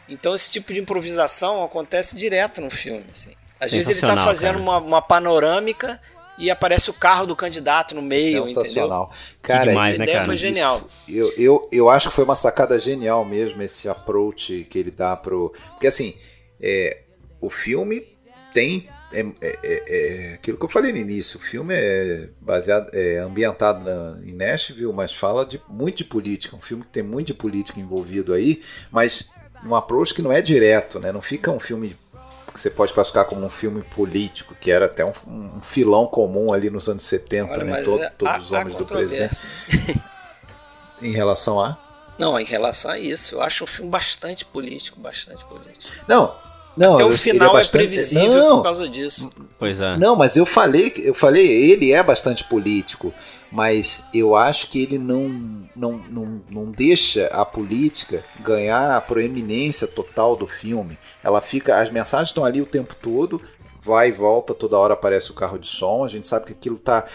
Então esse tipo de improvisação acontece direto no filme. Assim. Às vezes ele está Sensacional, fazendo uma, uma panorâmica e aparece o carro do candidato no meio, entendeu? Sensacional. Cara, demais, e- né, A ideia cara? foi isso- genial. Eu, eu, eu acho que foi uma sacada genial mesmo esse approach que ele dá pro. Porque assim, é, o filme tem. É, é- é- é aquilo que eu falei no início. O filme é baseado, é ambientado na- em Nashville, mas fala de, muito de política. Um filme que tem muito de política envolvido aí, mas um approach que não é direto, né? Não fica um filme que você pode classificar como um filme político, que era até um, um filão comum ali nos anos 70, Olha, né? Todo- é- todos os homens do presidente. controvérsia. Em relação a. Não, em relação a isso, eu acho um filme bastante político, bastante político. Não, não. Até o ele final é, bastante- previsível Não, por causa disso. Pois é. não, mas eu falei, eu falei, ele é bastante político, mas eu acho que ele não, não, não, não deixa a política ganhar a proeminência total do filme. Ela fica, as mensagens estão ali o tempo todo, vai e volta, toda hora aparece o carro de som, a gente sabe que aquilo está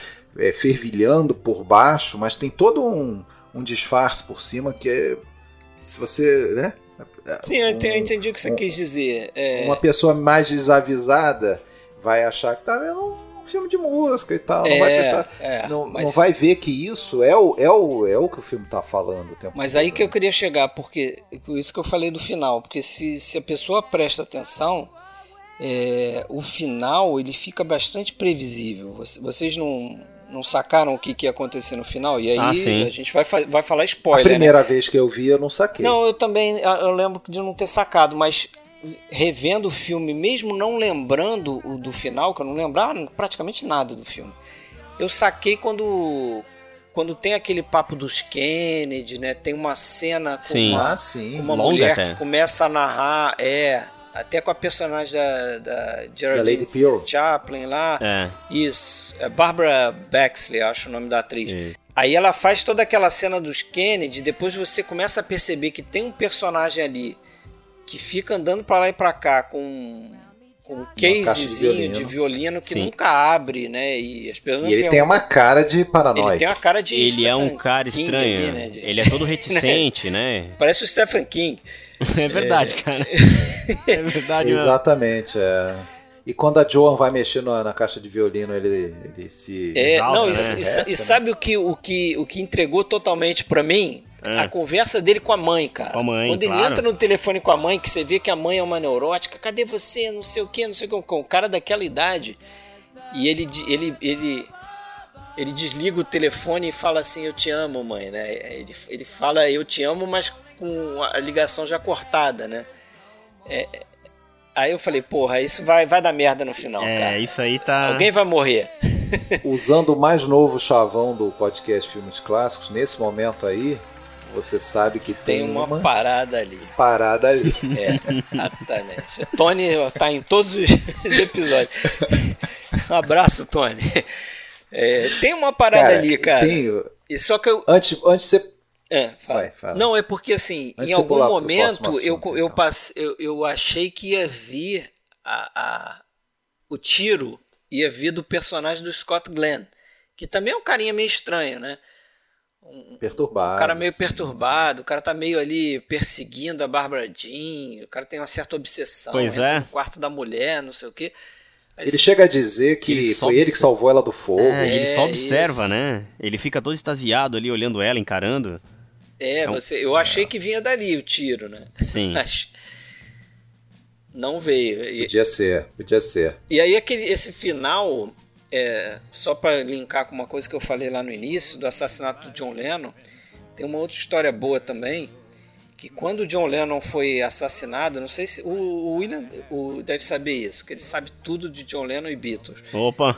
fervilhando por baixo, mas tem todo um, um disfarce por cima que é, se você, né? Sim, eu entendi, eu entendi o que você um- quis dizer. É, uma pessoa mais desavisada vai achar que tá vendo um filme de música e tal, não vai é, prestar, é, não, mas, não vai ver que isso é o, é o, é o que o filme tá falando o tempo mas aí que eu né? queria chegar, porque por isso que eu falei do final, porque se, se a pessoa presta atenção, é, o final ele fica bastante previsível. Você- Vocês não, não sacaram o que, que ia acontecer no final? E aí Ah, a gente vai, vai falar A spoiler, né? primeira vez que eu vi eu não saquei. Não, eu também eu lembro de não ter sacado, mas revendo o filme, mesmo não lembrando o do final, que eu não lembrava praticamente nada do filme, eu saquei quando quando tem aquele papo dos Kennedy, né? Tem uma cena com Sim. uma, Ah, sim. com uma Longa mulher até. que começa a narrar, é, Até com a personagem da, da Da Lady Geraldine Pearl. Chaplin lá. É. Isso. É Barbara Bexley, acho o nome da atriz. Isso. Aí ela faz toda aquela cena dos Kennedy, depois você começa a perceber que tem um personagem ali que fica andando pra lá e pra cá com, com um caixa de casezinho de violino. violino, que Sim. nunca abre, né? E as pessoas E ele tem uma cara de paranoico. Ele tem uma cara de Ele é um Stephen cara King estranho. ali, né? De- Ele é todo reticente, né? Parece o Stephen King. É verdade, cara. É verdade. Exatamente, é. E quando a Joan vai mexer na, na caixa de violino, ele, ele se. É, Exalta, não, e, né? e- e Resta, né? sabe o que, o, que, o que entregou totalmente pra mim? É. A conversa dele com a mãe, cara. Com a mãe, Quando ele claro. entra no telefone com a mãe, que você vê que a mãe é uma neurótica, cadê você? Não sei o que, não sei o que. Com o cara daquela idade. E ele, ele, ele, ele desliga o telefone e fala assim: Eu te amo, mãe, né? Ele, ele fala eu te amo, mas com a ligação já cortada, né? É, aí eu falei: Porra, isso vai, vai dar merda no final, É, cara. isso aí tá. Alguém vai morrer. Usando o mais novo chavão do podcast Filmes Clássicos, nesse momento aí, você sabe que tem, Tem uma, uma, parada ali. parada ali. É, exatamente. O Tony tá em todos os episódios. Um abraço, Tony. É, tem uma parada ali, cara. tem- E só que eu. antes, antes de você. É, fala. Vai, fala. Não, é porque assim, Antes em algum momento próximo eu, assunto, eu, então. passe- eu, eu achei que ia vir a, a- o tiro, ia vir do personagem do Scott Glenn, que também é um carinha meio estranho, né? Perturbado. O cara meio sim, perturbado, o cara tá meio ali perseguindo a Bárbara Jean, o cara tem uma certa obsessão, Pois entra é. no quarto da mulher, não sei o quê. Aí Ele você- chega a dizer que Ele foi ele que salvou ela do fogo. É, ele É, só observa, isso. né? Ele fica todo extasiado ali, olhando ela, encarando. É, Então- você, eu achei que vinha dali o tiro, né? Sim. Mas não veio. E, Podia ser, podia ser. e aí aquele, esse final, é, só para linkar com uma coisa que eu falei lá no início, do assassinato do John Lennon, tem uma outra história boa também, que quando o John Lennon foi assassinado, não sei se o, o William o, deve saber isso, que ele sabe tudo de John Lennon e Beatles. Opa!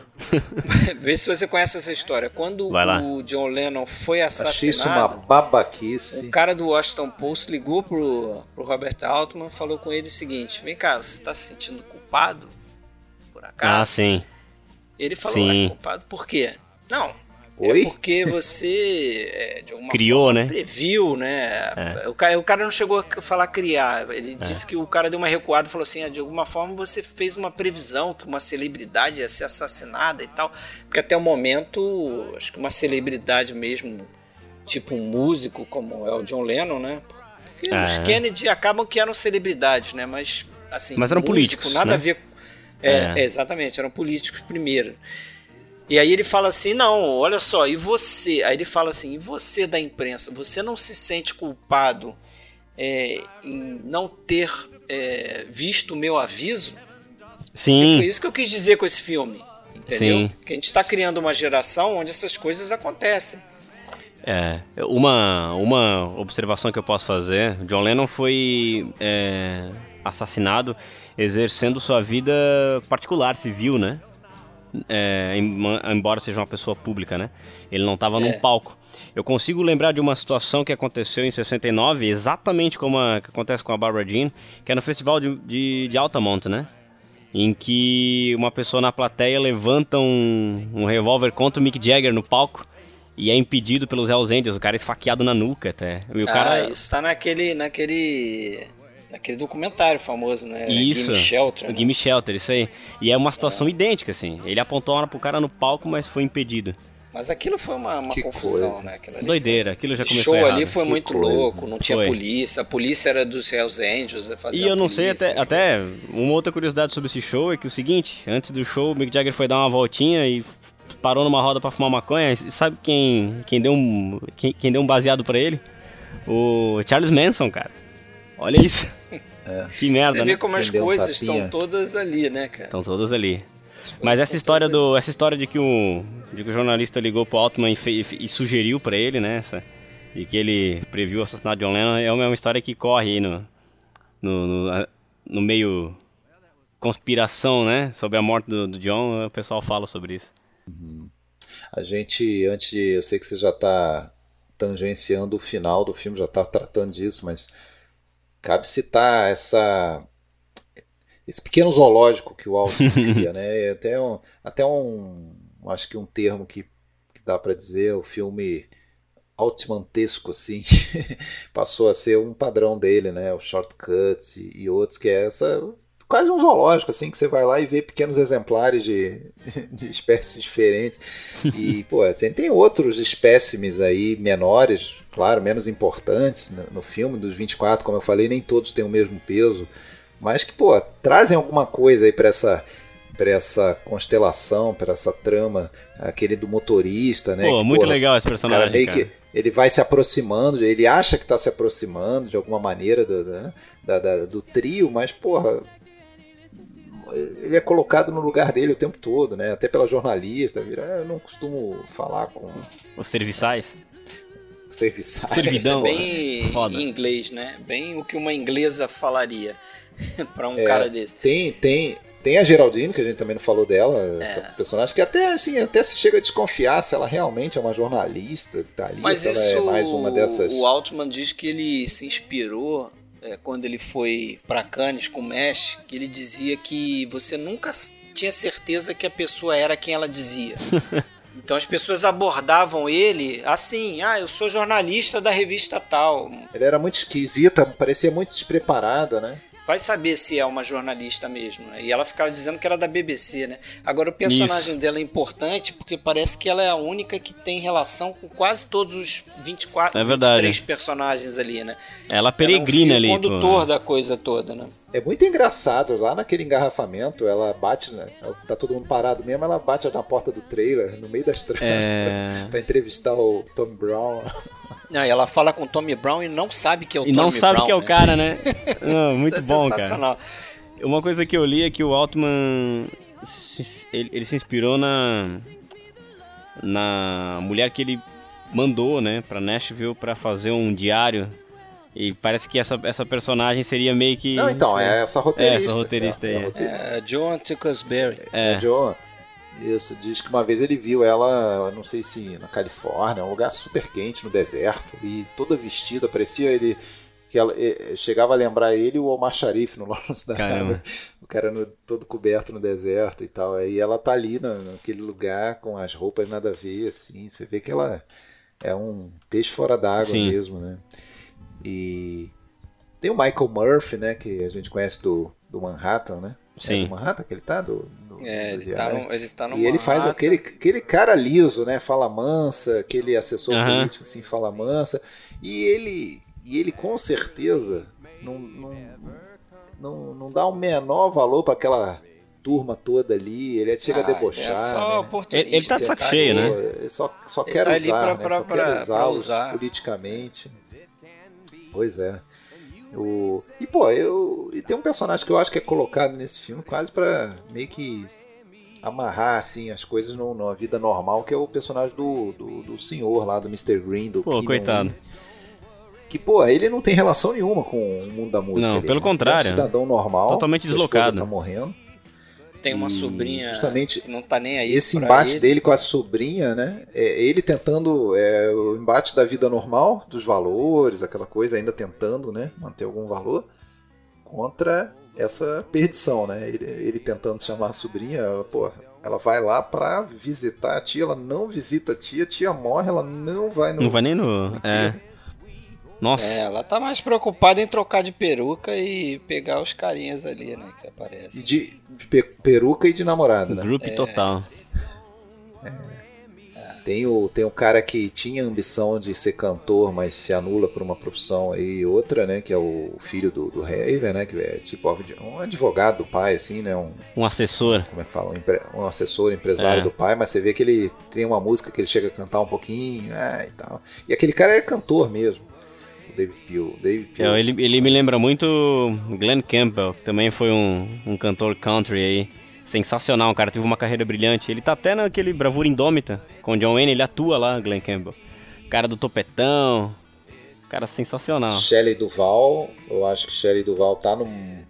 Vê se você conhece essa história. Quando o John Lennon foi Achei isso uma assassinado, babaquice. o cara do Washington Post ligou pro, pro Robert Altman e falou com ele o seguinte: Vem cá, você tá se sentindo culpado? Por Ah, acaso? sim. ele falou: sim. "Ué, culpado por quê? Não. Oi? É porque você, é, de alguma Criou, forma, né? previu, né? É. O, cara, o cara não chegou a falar criar. Ele disse que o cara deu uma recuada e falou assim: ah, de alguma forma você fez uma previsão que uma celebridade ia ser assassinada e tal. Porque até o momento, acho que uma celebridade mesmo, tipo um músico como é o John Lennon, né? Porque É. os Kennedy acabam que eram celebridades, né? Mas, assim, Mas eram músico, políticos, Nada né? a ver. É, É. é, exatamente, eram políticos primeiro. E aí ele fala assim: não, olha só, e você? Aí ele fala assim: e você da imprensa? Você não se sente culpado é, em não ter é, visto o meu aviso? Sim. Foi isso que eu quis dizer com esse filme. Entendeu? Sim. Que a gente está criando uma geração onde essas coisas acontecem. É, uma, uma observação que eu posso fazer, John Lennon foi é, assassinado exercendo sua vida particular, civil, né? É, em- embora seja uma pessoa pública, né? Ele não estava num É. palco. Eu consigo lembrar de uma situação que aconteceu em 69, exatamente como a, que acontece com a Barbara Jean, que é no festival de, de, de Altamont, né? Em que uma pessoa na plateia levanta um, um revólver contra o Mick Jagger no palco e é impedido pelos Hells Angels, o cara é esfaqueado na nuca até. E o ah, cara. isso tá naquele. naquele. Naquele documentário famoso, né? Isso, Gimme Shelter. o né? Gimme Shelter, isso aí. E é uma situação idêntica, assim. Ele apontou a arma pro cara no palco, mas foi impedido. Mas aquilo foi uma, uma Que confusão, coisa. né? Aquilo ali Doideira, aquilo já O começou show errado. ali foi Que muito coisa. louco, não tinha Foi. polícia, a polícia era dos Hells Angels. fazia E eu não sei, polícia, até, até uma outra curiosidade sobre esse show é que o seguinte, antes do show o Mick Jagger foi dar uma voltinha e parou numa roda pra fumar maconha, e sabe quem, quem, deu um, quem, quem deu um baseado pra ele? O Charles Manson, cara. Olha isso. Que merda, Você né? vê como as Entendeu, coisas estão todas ali, né, cara? Estão todos ali. Mas essa história todas do, essa história de que o, de que o jornalista ligou pro Altman e, e sugeriu pra ele, né, essa, de que ele previu o assassinato de John Lennon, é uma, é uma história que corre aí no, no, no, no meio conspiração, né, sobre a morte do, do John, o pessoal fala sobre isso. A gente, antes de. Eu sei que você já está tangenciando o final do filme, já está tratando disso, mas cabe citar essa esse pequeno zoológico que o Altman cria, né? É até um, até um, acho que um termo que, que dá para dizer, o filme altmantesco assim passou a ser um padrão dele, né? O shortcuts e, e outros que é essa quase um zoológico, assim, que você vai lá e vê pequenos exemplares de, de espécies diferentes. E, pô, tem, tem outros espécimes aí menores, claro, menos importantes no, no, filme, dos 24, como eu falei, nem todos têm o mesmo peso, mas que, pô, trazem alguma coisa aí para essa para essa constelação, para essa trama, aquele do motorista, né? Pô, que, muito legal esse personagem, cara. Meio cara. que ele vai se aproximando, ele acha que está se aproximando de alguma maneira do, né, da, da, do trio, mas, porra, ele é colocado no lugar dele o tempo todo, né? Até pela jornalista, vira, eu não costumo falar com os serviçais. Serviçais. Servidão. É bem Foda. em inglês, né? Bem o que uma inglesa falaria pra um É, cara desse. Tem, tem, tem a Geraldine, que a gente também não falou dela, essa personagem, que até assim, até se chega a desconfiar se ela realmente é uma jornalista que tá ali, Mas se isso, ela é mais uma dessas. o Altman diz que ele se inspirou é, quando ele foi pra Cannes com o Mesh, que ele dizia que você nunca tinha certeza que a pessoa era quem ela dizia. Então as pessoas abordavam ele assim, ah, eu sou jornalista da revista tal. Ela era muito esquisita, parecia muito despreparada, né? Vai saber se é uma jornalista mesmo, né? E ela ficava dizendo que era da BBC, né? Agora o personagem dela é importante porque parece que ela é a única que tem relação com quase todos os 24, É verdade. 23 personagens ali, né? Ela peregrina ela é um ali. fio pô. condutor da coisa toda, né? É muito engraçado, lá naquele engarrafamento, ela bate, né? Tá todo mundo parado mesmo, ela bate na porta do trailer, no meio das tramas, É. pra, pra entrevistar o Tom Brown. Não, e ela fala com o Tommy Brown e não sabe que é o E Tommy não sabe Brown, que é o né? cara, né? Não, muito Isso é bom, cara. sensacional. Uma coisa que eu li é que o Altman se- ele, ele se inspirou na na mulher que ele mandou, né, para Nashville para fazer um diário. E parece que essa, essa personagem seria meio que Não, então, é essa roteirista. É, essa roteirista é, aí. é roteirista. É, John Tuckersbury. É. É, John. Isso, diz que uma vez ele viu ela, não sei se na Califórnia, um lugar super quente no deserto, e toda vestida, parecia ele. que ela chegava a lembrar ele e o Omar Sharif no Lawrence da. Arabia. O cara no- todo coberto no deserto e tal. Aí ela tá ali na- naquele lugar com as roupas nada a ver, assim. Você vê que ela é um peixe fora d'água mesmo, né? E tem o Michael Murphy, né? Que a gente conhece do, do Manhattan, né? É Sim. do Manhattan que ele tá? Do, do- É, do ele tá, diário? no, ele tá no E ele faz Manhattan. aquele, aquele cara liso, né? Fala mansa, aquele assessor Aham. político, assim, fala mansa. E ele, e ele com certeza não, não, não, não dá o menor valor para aquela turma toda ali. Ele chega a Ah, debochar. É só né? oportunista. Ele- ele tá de saco ali. cheio, né? Só, só quer tá usar, pra- né? pra- só pra- quer usar. politicamente. Pois é. O... E pô, eu... e tem um personagem que eu acho que é colocado nesse filme quase pra meio que amarrar assim as coisas no, numa vida normal, que é o personagem do, do, do senhor lá, do Mr. Green, do Pô, coitado. Lee. Que, pô, ele não tem relação nenhuma com o mundo da música. Não, pelo é um contrário. cidadão normal. Totalmente deslocado. Tá morrendo. Tem uma E sobrinha justamente que não tá nem aí. Esse embate ele. dele com a sobrinha, né? É ele tentando. É, o embate da vida normal, dos valores, aquela coisa, ainda tentando, né? Manter algum valor, contra essa perdição, né? Ele, ele tentando chamar a sobrinha, ela, pô, ela vai lá pra visitar a tia, ela não visita a tia, a tia morre, ela não vai no. Não vai nem no. É. Nossa. É, ela tá mais preocupada em trocar de peruca e pegar os carinhas ali, né? Que E aparecem. de, de pe- peruca e de namorada, né? Group total. Tem o, tem o cara que tinha ambição de ser cantor, mas se anula por uma profissão aí outra, né? Que é o filho do, do Raven, né? Que é tipo um advogado do pai, assim, né? Um, Um assessor. como é que fala? Um, empre- um assessor, empresário É. do pai, mas você vê que ele tem uma música que ele chega a cantar um pouquinho, é, e tal. E aquele cara era cantor mesmo, David Peel. David Peel. É, ele, ele me lembra muito Glenn Campbell, que também foi um, um cantor country aí. Sensacional, o cara teve uma carreira brilhante. Ele tá até naquele Bravura Indômita com o John Wayne, ele atua lá, Glenn Campbell. Cara do topetão. Cara sensacional. Shelley Duval, eu acho que Shelley Duval tá num.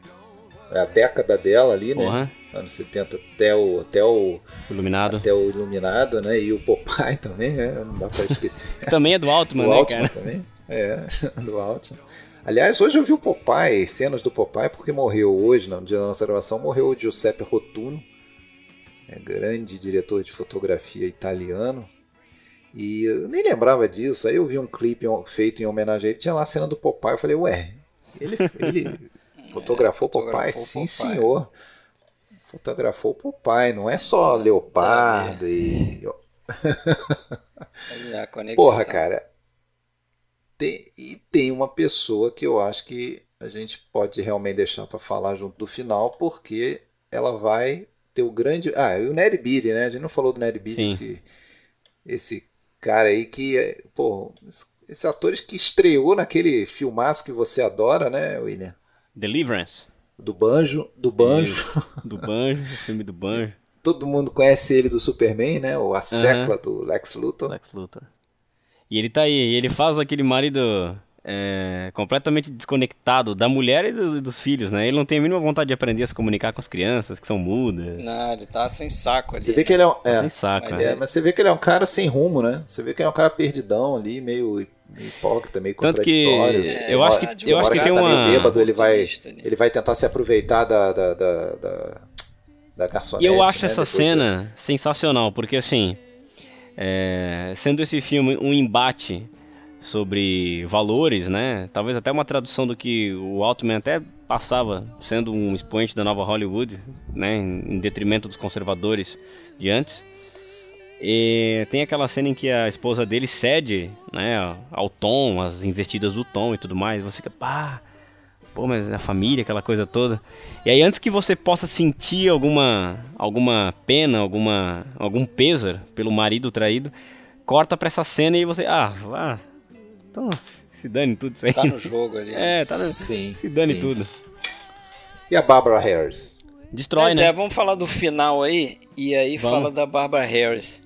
É a década dela ali, né? Porra, Anos 70 até o, até o, iluminado. até o Iluminado, né? E o Popeye também, né? Não dá pra esquecer. Também é do Altman, do né, Altman cara? também. É, do Altman. Aliás, hoje eu vi o Popeye, cenas do Popeye, porque morreu hoje, no dia da nossa gravação, morreu o Giuseppe Rotuno, é, grande diretor de fotografia italiano. E eu nem lembrava disso. Aí eu vi um clipe feito em homenagem a ele, tinha lá a cena do Popeye. Eu falei, ué, ele, ele fotografou o Popeye? Sim, Popeye. senhor. Fotografou o Popeye, não é só leopardo e. Porra, cara. Tem, e tem uma pessoa que eu acho que a gente pode realmente deixar pra falar junto do final, porque ela vai ter o grande. Ah, e o Ned Beatty, né? A gente não falou do Ned Beatty, esse, esse cara aí que. é- Pô, esse, ator que estreou naquele filmaço que você adora, né, William? Deliverance. Do Banjo. Do Banjo. Do Banjo, filme do Banjo. Todo mundo conhece ele do Superman, né? Ou a secla do Lex Luthor. Lex Luthor. E ele tá aí, e ele faz aquele marido é, completamente desconectado da mulher e do- dos filhos, né? Ele não tem a mínima vontade de aprender a se comunicar com as crianças, que são mudas. Não, ele tá sem saco ali. Você vê que ele é um. é, Sem saco, Mas né? É, mas você vê que ele é um cara sem rumo, né? Você vê que ele é um cara perdidão ali, meio, hipócrita, meio Tanto que contraditório. eu Uma acho que, eu acho que hora tem ele tá uma... bêbado, ele vai, né? ele vai tentar se aproveitar da, da, da, da, da E eu acho né? essa Depois cena sensacional, porque assim, é, sendo esse filme um embate sobre valores, né? Talvez até uma tradução do que o Altman até passava, sendo um expoente da nova Hollywood, né? Em detrimento dos conservadores de antes. E tem aquela cena em que a esposa dele cede, né, ao Tom, as investidas do Tom e tudo mais. Você fica, pá, pô, mas a família, aquela coisa toda. E aí antes que você possa sentir alguma alguma pena, alguma algum pesar pelo marido traído, corta pra essa cena e você, ah, vá. Então, se dane tudo isso aí. Tá no jogo ali. É, tá no, Sim, se dane sim. tudo. E a Barbara Harris? Destrói, Mas né? é, vamos falar do final aí, e aí Vamos. fala da Barbara Harris.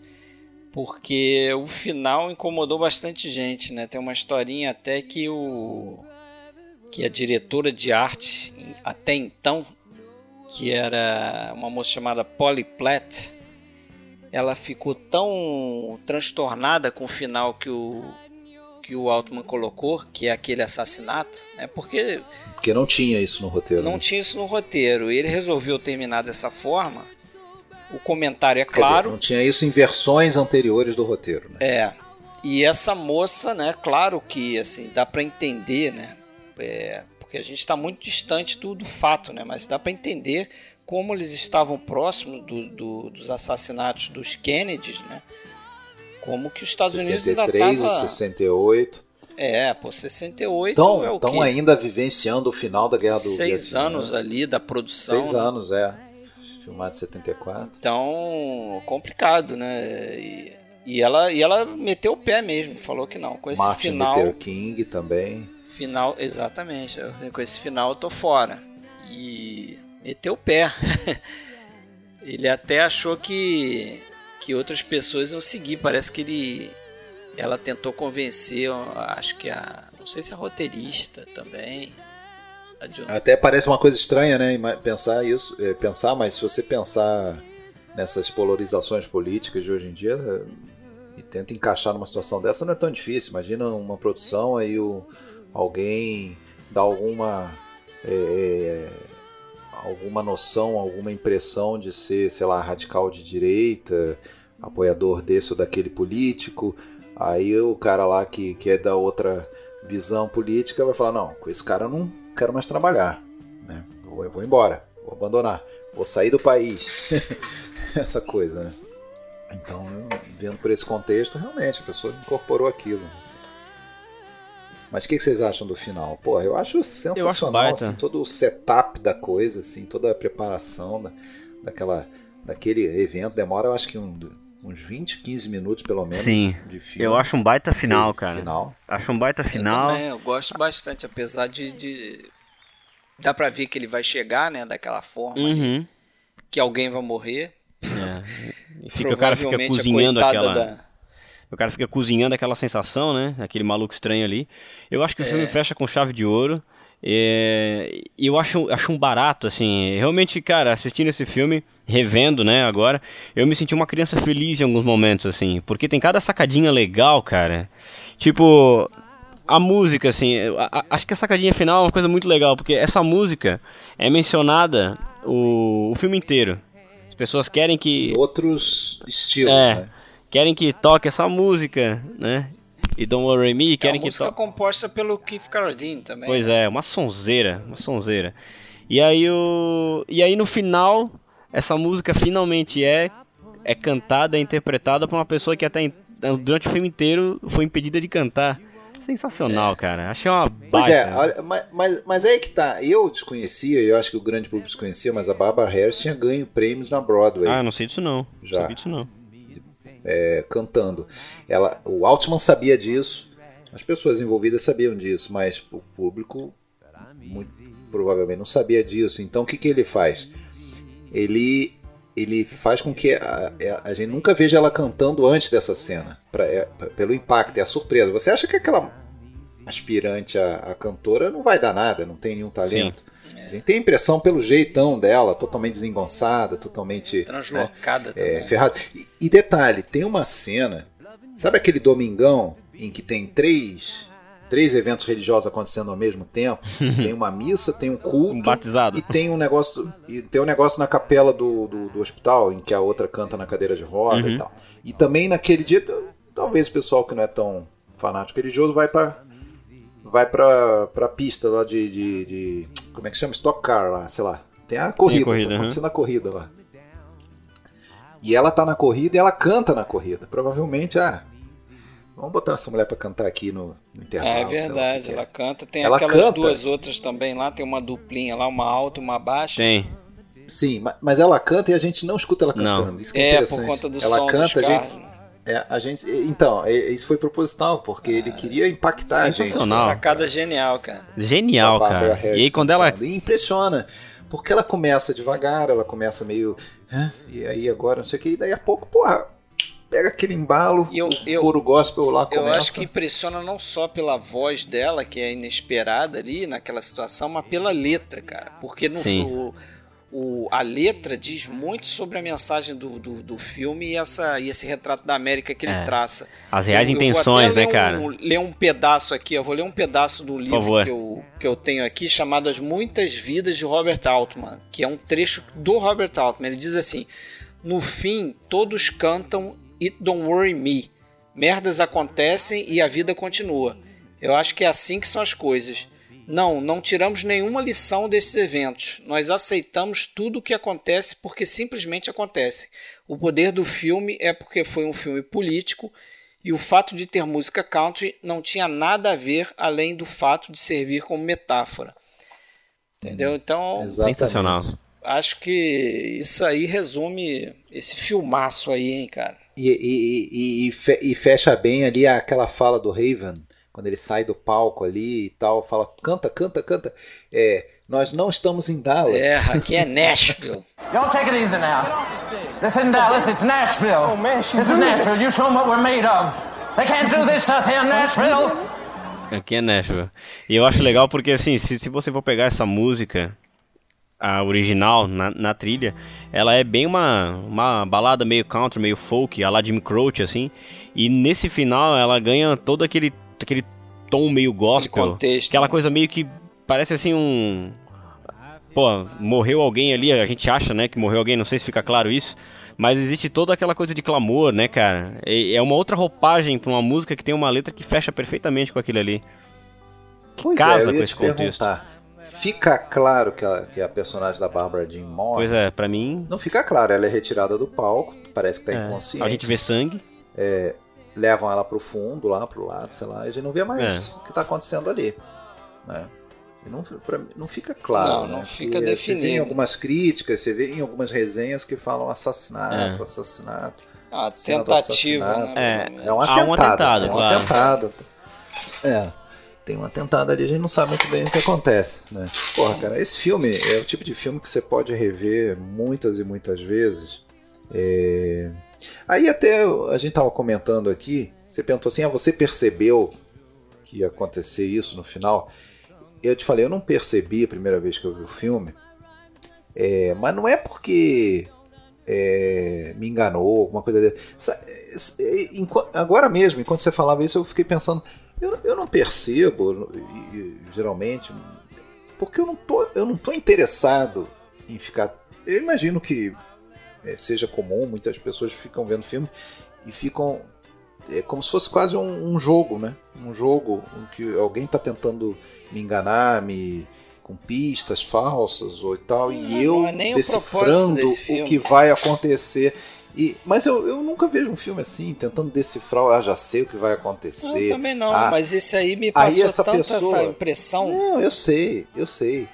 Porque o final incomodou bastante gente, né? Tem uma historinha até que o que a diretora de arte até então, que era uma moça chamada Polly Platt, ela ficou tão transtornada com o final que o que o Altman colocou, que é aquele assassinato, né? Porque Porque não tinha isso no roteiro. não né? tinha isso no roteiro. Ele resolveu terminar dessa forma. O comentário é Quer dizer, claro. não tinha isso em versões anteriores do roteiro. Né? É. E essa moça, né? Claro que assim dá para entender, né? É, porque a gente está muito distante do, do fato, né? Mas dá para entender como eles estavam próximos do- do- dos assassinatos dos Kennedys, né? Como que os Estados Unidos ainda 63 e tava... 68. É, pô, 68 Estão é o estão ainda vivenciando o final da Guerra do Seis Vietnã. anos ali da produção. Seis né? anos, é. Filmado em 74. Então, complicado, né? E, e ela, e ela meteu o pé mesmo, falou que não. Com esse Martin final, Luther King também. Final, exatamente. Com esse final eu tô fora. E meteu o pé. ele até achou que que outras pessoas iam seguir. Parece que ele ela tentou convencer, acho que a, não sei se a roteirista também. A John- Até parece uma coisa estranha, né? Pensar isso, é, pensar, mas se você pensar nessas polarizações políticas de hoje em dia é, e tenta encaixar numa situação dessa, não é tão difícil. Imagina uma produção aí o, alguém dá alguma é, alguma noção, alguma impressão de ser, sei lá, radical de direita, apoiador desse ou daquele político. Aí o cara lá que, que é da outra visão política vai falar: não, com esse cara eu não quero mais trabalhar. Né? Eu vou embora, vou abandonar, vou sair do país. Essa coisa, né? Então, vendo por esse contexto, realmente a pessoa incorporou aquilo. Mas o que, que vocês acham do final? Pô, eu acho sensacional baita. assim, todo o setup da coisa, assim, toda a preparação da, daquela, daquele evento. Demora, eu acho que um- uns 20, 15 minutos pelo menos Sim, de filme. Eu acho um baita final, cara. Final. Acho um baita Eu final. também, eu gosto bastante, apesar de, de- dá pra ver que ele vai chegar, né, daquela forma Uhum. que alguém vai morrer. É. E fica, o cara fica cozinhando aquela. da- O cara fica cozinhando aquela sensação, né? Aquele maluco estranho ali. Eu acho que o É. filme fecha com chave de ouro. É, E eu acho, acho um barato, assim. Realmente, cara, assistindo esse filme, revendo, né, agora, eu me senti uma criança feliz em alguns momentos, assim. Porque tem cada sacadinha legal, cara. Tipo, a música, assim, a- a- acho que a sacadinha final é uma coisa muito legal, porque essa música é mencionada o, o filme inteiro. As pessoas querem que. Outros estilos, É, né? Querem que toque essa música, né? E Don't Worry Me, É querem uma que música toque. composta pelo Keith Carradine também. Pois é, uma sonzeira, uma sonzeira. E aí o e aí no final essa música finalmente é é cantada, é interpretada por uma pessoa que até durante o filme inteiro foi impedida de cantar. Sensacional, cara. Achei uma baita. Pois é, olha, mas, mas, mas aí que tá. Eu desconhecia, eu acho que o grande público desconhecia, mas a Barbara Harris tinha ganho prêmios na Broadway. Ah, não sei disso não. Já. Não sabia disso não. É, cantando. Ela, o Altman sabia disso, as pessoas envolvidas sabiam disso, mas o público muito provavelmente não sabia disso. Então o que, que ele faz? Ele ele faz com que a, a- a gente nunca veja ela cantando antes dessa cena, pra- é, pelo impacto, é a surpresa. Você acha que aquela aspirante a, a cantora não vai dar nada, não tem nenhum talento? A gente tem a impressão pelo jeitão dela, totalmente desengonçada, totalmente né, Translocada é, também. ferrado. E, e detalhe, tem uma cena, sabe aquele domingão em que tem três, três eventos religiosos acontecendo ao mesmo tempo? tem uma missa, tem um culto Um batizado. e tem um negócio e tem um negócio na capela do, do, do hospital em que a outra canta na cadeira de roda Uhum. e tal. E também naquele dia, talvez o pessoal que não é tão fanático religioso vai para vai pra, pra pista lá de, de, de- Como é que chama? Stock car lá, sei lá. Tem a corrida, corrida, tá acontecendo a corrida lá. E ela tá na corrida e ela canta na corrida. Provavelmente, ah, vamos botar essa mulher pra cantar aqui no, no intervalo. É que verdade, que é. ela canta. Tem Ela aquelas canta. duas outras também lá, tem uma duplinha lá, uma alta e uma baixa. Tem. Sim, ma- mas ela canta e a gente não escuta ela Não. cantando. Isso que é, É, interessante. por conta do ela som canta, dos a carros. gente, é, a gente. Então, isso foi proposital, porque ele queria impactar a gente. Sacada genial, cara. Genial, cara. Harris E aí quando ela. E impressiona, porque ela começa devagar, ela começa meio. "Hã? E aí agora, não sei o que, e daí a pouco, porra, pega aquele embalo, E eu- o eu- coro gospel lá Eu começa. acho que impressiona não só pela voz dela, que é inesperada ali naquela situação, mas pela letra, cara. Porque no, Sim. o, o- a letra diz muito sobre a mensagem do, do, do filme e, essa, e esse retrato da América que ele É. traça. as reais Eu- eu vou intenções, até né, cara? Um, ler um pedaço aqui, eu vou ler um pedaço do livro que eu, que eu tenho aqui, chamado As Muitas Vidas de Robert Altman, que é um trecho do Robert Altman. Ele diz assim: No fim, todos cantam It Don't Worry Me. Merdas acontecem e a vida continua. Eu acho que é assim que são as coisas. Não, não tiramos nenhuma lição desses eventos. Nós aceitamos tudo o que acontece porque simplesmente acontece. O poder do filme é porque foi um filme político e o fato de ter música country não tinha nada a ver além do fato de servir como metáfora. Entendeu? Então, Exatamente. Sensacional. acho que isso aí resume esse filmaço aí, hein, cara. E, e, e, e e fecha bem ali aquela fala do Raven, quando ele sai do palco ali e tal, fala, canta, canta, canta. É, nós não estamos em Dallas. É, aqui é Nashville. Y'all take it easy now. This isn't Dallas, it's Nashville. Oh, man, this is Nashville. You show them what we're made of. They can't do this to us here in Nashville. Aqui é Nashville. E eu acho legal porque, assim, se, se você for pegar essa música, a original, na, na trilha, ela é bem uma, uma balada meio country, meio folk, a la Jim Croce, assim. E nesse final ela ganha todo aquele, aquele tom meio gospel. contexto, aquela né? coisa meio que parece assim um... Pô, morreu alguém ali, a gente acha, né, que morreu alguém, não sei se fica claro isso. Mas existe toda aquela coisa de clamor, né, cara? É é uma outra roupagem pra uma música que tem uma letra que fecha perfeitamente com aquilo ali. Pois casa é, com esse te perguntar. Fica claro que a, que a personagem da Barbara Jean morre? Pois é, pra mim. Não fica claro, ela é retirada do palco, parece que tá é, inconsciente. a gente vê sangue. Levam ela pro fundo, lá pro lado, sei lá, e a gente não vê mais É. o que tá acontecendo ali. Né? E não, pra não fica claro. Não, não né? fica E Você vê em definido. algumas críticas, você vê em algumas resenhas que falam assassinato, É. assassinato. Ah, tentativa, né? É. É um atentado. um atentado, tem um claro. atentado. É. Tem um atentado ali, a gente não sabe muito bem o que acontece, né? Porra, cara, esse filme é o tipo de filme que você pode rever muitas e muitas vezes. É... Aí até a gente tava comentando aqui, você perguntou assim, ah, você percebeu que ia acontecer isso no final? Eu te falei, eu não percebi a primeira vez que eu vi o filme, é, mas não é porque é, me enganou, alguma coisa dele. Sa- é, enqu- Agora mesmo, enquanto você falava isso, eu fiquei pensando, Eu, eu não percebo, geralmente, porque eu não tô, eu não tô interessado em ficar. Eu imagino que é, seja comum, muitas pessoas ficam vendo filme e ficam. É como se fosse quase um, um jogo, né? Um jogo em que alguém está tentando me enganar, me com pistas falsas ou e tal, e Não, eu não é o decifrando o filme. que vai acontecer. E, mas eu, eu nunca vejo um filme assim, tentando decifrar, ah, já sei o que vai acontecer. Eu também não, Ah, mas esse aí me aí passou essa tanto pessoa- essa impressão. Não, eu sei, eu sei.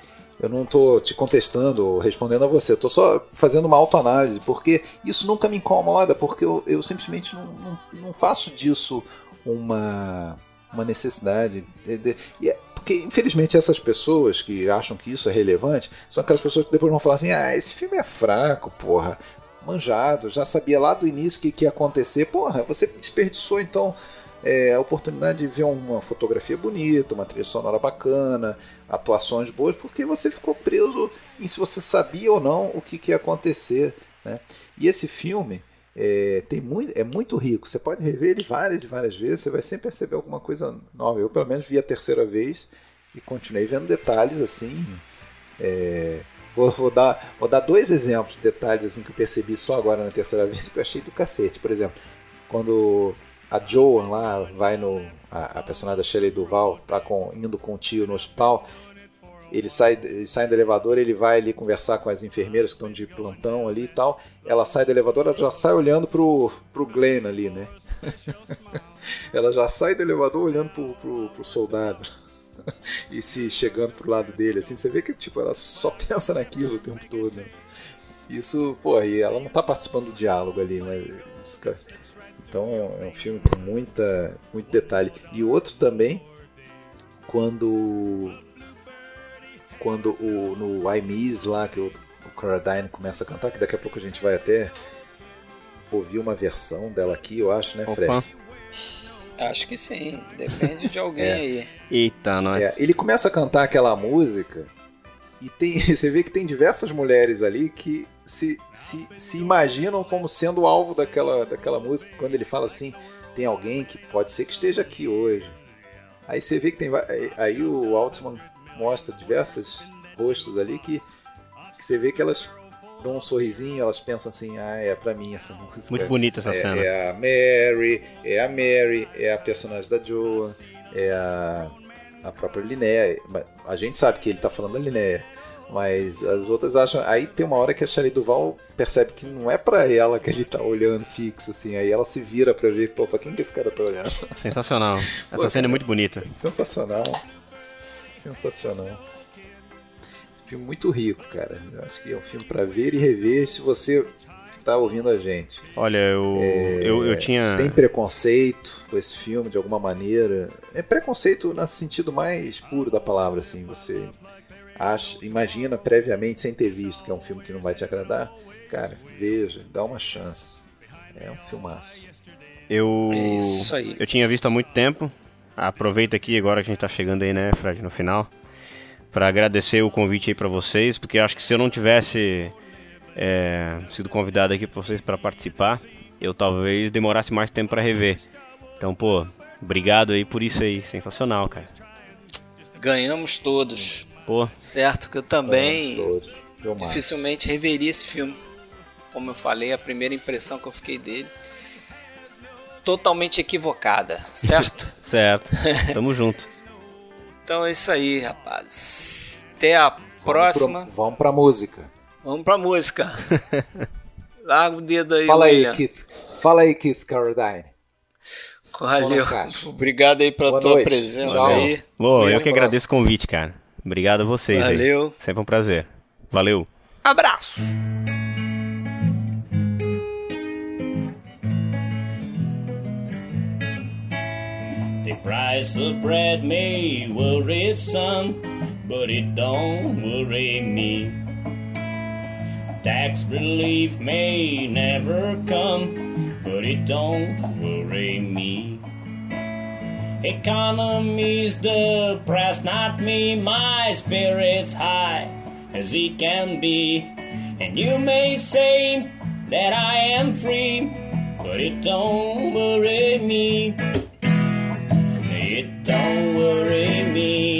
Eu não tô te contestando ou respondendo a você, tô só fazendo uma autoanálise, porque isso nunca me incomoda, porque eu, eu simplesmente não, não, não faço disso uma, uma necessidade. De- de- é- porque, infelizmente, essas pessoas que acham que isso é relevante são aquelas pessoas que depois vão falar assim: ah, esse filme é fraco, porra. Manjado, já sabia lá do início o que, que ia acontecer. Porra, você desperdiçou então é, a oportunidade de ver uma fotografia bonita, uma trilha sonora bacana, atuações boas, porque você ficou preso em se você sabia ou não o que, que ia acontecer. Né? E esse filme é, tem muito, é muito rico. Você pode rever ele várias e várias vezes, você vai sempre perceber alguma coisa nova. Eu, pelo menos, vi a terceira vez e continuei vendo detalhes assim. é, vou, vou dar, vou dar dois exemplos de detalhes assim, que eu percebi só agora na terceira vez que eu achei do cacete. Por exemplo, quando a Joan lá vai no. A, a personagem da Shelley Duval tá com, indo com o tio no hospital. Ele sai, ele sai do elevador, ele vai ali conversar com as enfermeiras que estão de plantão ali e tal. Ela sai do elevador, ela já sai olhando pro, pro Glenn ali, né? ela já sai do elevador olhando pro, pro, pro soldado. e se chegando pro lado dele, assim, você vê que tipo, ela só pensa naquilo o tempo todo. né? Isso, pô, e ela não tá participando do diálogo ali, né? Isso, cara. Então é um filme com muita, muito detalhe. E outro também, quando quando o, no I Miss lá, que o, o Caradine começa a cantar, que daqui a pouco a gente vai até ouvir uma versão dela aqui, eu acho, né, Fred? Opa. Acho que sim, depende de alguém É. aí. Eita, nós. É, ele começa a cantar aquela música e tem, você vê que tem diversas mulheres ali que se, se, se imaginam como sendo o alvo daquela, daquela música. Quando ele fala assim, tem alguém que pode ser que esteja aqui hoje. Aí você vê que tem. Aí o Altman mostra diversos rostos ali que, que você vê que elas dão um sorrisinho, elas pensam assim, ah, é pra mim essa música. Muito bonita essa é, cena. É a Mary, é a Mary, é a personagem da Joa, é a, a própria Linnea. A gente sabe que ele tá falando da Linnea, mas as outras acham. Aí tem uma hora que a Shelley Duval percebe que não é pra ela que ele tá olhando fixo, assim. Aí ela se vira pra ver, pô, pra quem que esse cara tá olhando? Sensacional. Essa Pô, cena é muito bonita. Sensacional. Sensacional. Filme muito rico, cara. Eu acho que é um filme pra ver e rever se você está ouvindo a gente. Olha, eu, eu, eu tinha. É, Tem preconceito com esse filme de alguma maneira? É preconceito no sentido mais puro da palavra, assim. Você acha, imagina previamente, sem ter visto, que é um filme que não vai te agradar. Cara, veja, dá uma chance. É um filmaço. Eu, É isso aí. eu tinha visto há muito tempo. Aproveita aqui agora que a gente tá chegando aí, né, Fred, no final, Pra agradecer o convite aí pra vocês, porque eu acho que se eu não tivesse é, sido convidado aqui pra vocês pra participar, eu talvez demorasse mais tempo pra rever. Então, pô, obrigado aí por isso aí, sensacional, cara. Ganhamos todos. Pô, Certo? Que eu também dificilmente reveria esse filme. Como eu falei, a primeira impressão que eu fiquei dele totalmente equivocada, certo? certo. Tamo junto. então é isso aí, rapaz. Até a próxima. Vamos, pro, vamos pra música. Vamos pra música. Larga o dedo aí, Fala aí, William. Keith. Fala aí, Keith Carradine. Valeu. Obrigado aí pela Boa tua noite. presença Tchau. aí. Pô, eu que agradeço o convite, cara. Obrigado a vocês aí. Valeu. Sempre um prazer. Valeu. Abraço. The price of bread may worry some, but it don't worry me. Tax relief may never come, but it don't worry me. Economy's depressed, not me, my spirit's high as he can be. And you may say that I am free, but it don't worry me. It don't worry me.